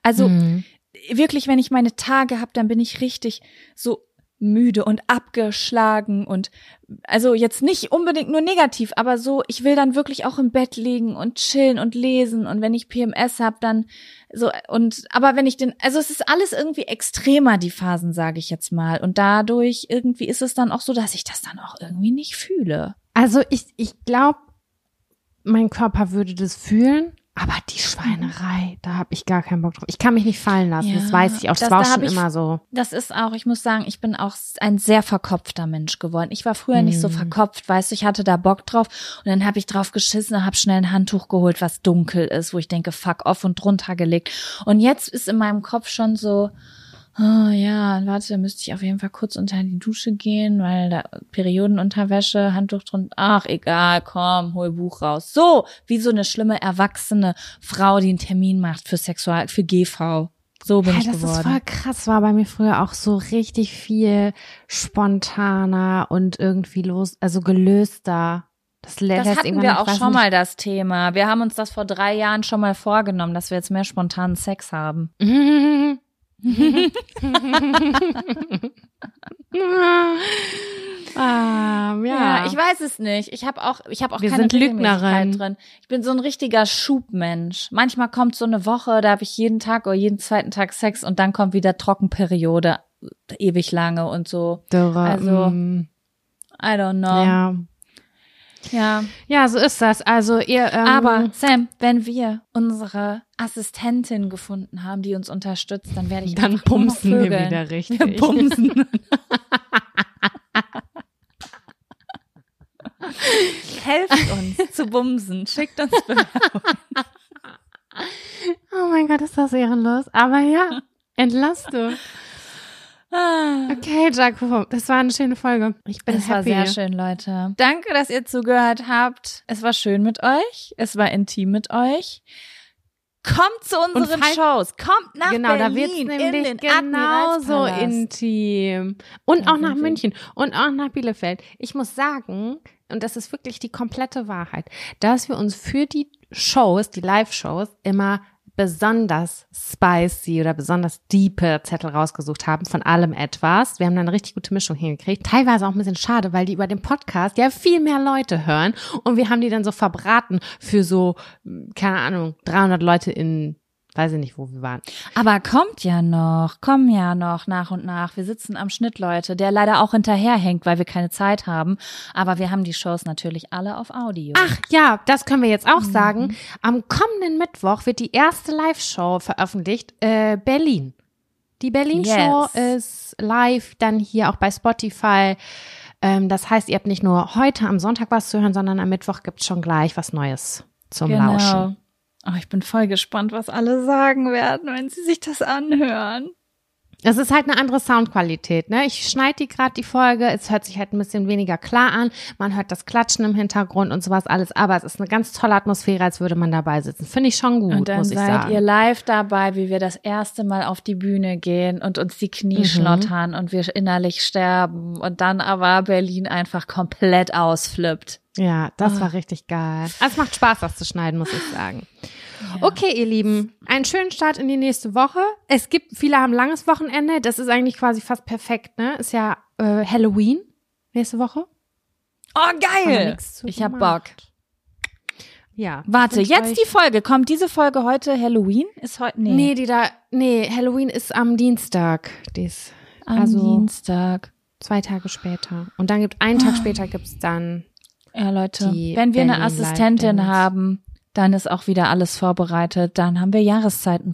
Also, Mhm. wirklich, wenn ich meine Tage habe, dann bin ich richtig so müde und abgeschlagen und also jetzt nicht unbedingt nur negativ, aber so, ich will dann wirklich auch im Bett liegen und chillen und lesen und wenn ich PMS habe, dann so und aber wenn ich den, also es ist alles irgendwie extremer die Phasen, sage ich jetzt mal und dadurch irgendwie ist es dann auch so, dass ich das dann auch irgendwie nicht fühle. Also ich, ich glaube, mein Körper würde das fühlen, aber die Schweinerei, da habe ich gar keinen Bock drauf. Ich kann mich nicht fallen lassen, Ja, das weiß ich auch. Das, das- war da schon ich- immer so. Das ist auch, ich muss sagen, ich bin auch ein sehr verkopfter Mensch geworden. Ich war früher nicht so Mhm. verkopft, weißt du, ich hatte da Bock drauf und dann habe ich drauf geschissen und habe schnell ein Handtuch geholt, was dunkel ist, wo ich denke, fuck off und drunter gelegt. Und jetzt ist in meinem Kopf schon so, oh ja, warte, da müsste ich auf jeden Fall kurz unter die Dusche gehen, weil da Periodenunterwäsche, Handtuch drunter, ach egal, komm, hol Buch raus. So, wie so eine schlimme erwachsene Frau, die einen Termin macht für Sexual, für GV. So bin Ja, ich das geworden. ist voll krass, war bei mir früher auch so richtig viel spontaner und irgendwie los, also gelöster. Das, Das hatten wir auch schon nicht- mal das Thema. Wir haben uns das vor drei Jahren schon mal vorgenommen, dass wir jetzt mehr spontanen Sex haben. <laughs> ah, ja. ich weiß es nicht. Ich habe auch, ich habe auch Wir keine sind Lügnerin. drin. Ich bin so ein richtiger Schubmensch. Manchmal kommt so eine Woche, da habe ich jeden Tag oder jeden zweiten Tag Sex und dann kommt wieder Trockenperiode, ewig lange und so. Dürre, Also, mm, I don't know. ja. Ja. ja, so ist das. Also ihr, ähm, Aber Sam, wenn wir unsere Assistentin gefunden haben, die uns unterstützt, dann werde ich dann pumsen wir wieder <laughs> richtig. Wir bumsen. <laughs> Helft uns zu bumsen. Schickt uns Bewerbung. <laughs> Oh mein Gott, ist das ehrenlos. Aber ja, Entlastung. Okay, Jacopo, das war eine schöne Folge. Ich bin Es war happy. sehr schön, Leute. Danke, dass ihr zugehört habt. Es war schön mit euch. Es war intim mit euch. Kommt zu unseren Shows. Kommt nach genau, da Berlin in nämlich den genauso intim. Und Da auch nach. München und auch nach Bielefeld. Ich muss sagen, und das ist wirklich die komplette Wahrheit, dass wir uns für die Shows, die Live-Shows, immer besonders spicy oder besonders diepe Zettel rausgesucht haben, von allem etwas. Wir haben da eine richtig gute Mischung hingekriegt. Teilweise auch ein bisschen schade, weil die über den Podcast ja viel mehr Leute hören und wir haben die dann so verbraten für so, keine Ahnung, 300 Leute in weiß ich nicht, wo wir waren. Aber kommt ja noch, kommen ja noch nach und nach. Wir sitzen am Schnitt, Leute, der leider auch hinterherhängt, weil wir keine Zeit haben. Aber wir haben die Shows natürlich alle auf Audio. Ach ja, das können wir jetzt auch sagen. Am kommenden Mittwoch wird die erste Live-Show veröffentlicht, äh, Berlin. Die Berlin-Show Yes. ist live, dann hier auch bei Spotify. Ähm, das heißt, ihr habt nicht nur heute am Sonntag was zu hören, sondern am Mittwoch gibt's schon gleich was Neues zum Lauschen. Oh, ich bin voll gespannt, was alle sagen werden, wenn sie sich das anhören. Es ist halt eine andere Soundqualität, ne? Ich schneide die gerade die Folge, es hört sich halt ein bisschen weniger klar an, man hört das Klatschen im Hintergrund und sowas alles, aber es ist eine ganz tolle Atmosphäre, als würde man dabei sitzen. Finde ich schon gut, Und dann muss ich seid sagen. ihr live dabei, wie wir das erste Mal auf die Bühne gehen und uns die Knie Mhm. schlottern und wir innerlich sterben und dann aber Berlin einfach komplett ausflippt. ja, das war richtig geil. Es macht Spaß, das zu schneiden, muss ich sagen. Okay, ihr Lieben, einen schönen Start in die nächste Woche. Es gibt, viele haben langes Wochenende, das ist eigentlich quasi fast perfekt, ne? Ist ja äh, Halloween nächste Woche. Oh, geil! Ich hab. Bock. Ja. Warte, jetzt die Folge. Kommt diese Folge heute Halloween? Ist heute? Nee. Nee, die da, nee, Halloween ist am Dienstag. Dies, am also Dienstag. zwei Tage später. Und dann gibt, einen Tag später gibt's dann, Ja, Leute, Die wenn wir eine Berlin Live Assistentin haben, dann ist auch wieder alles vorbereitet. Dann haben wir Jahreszeiten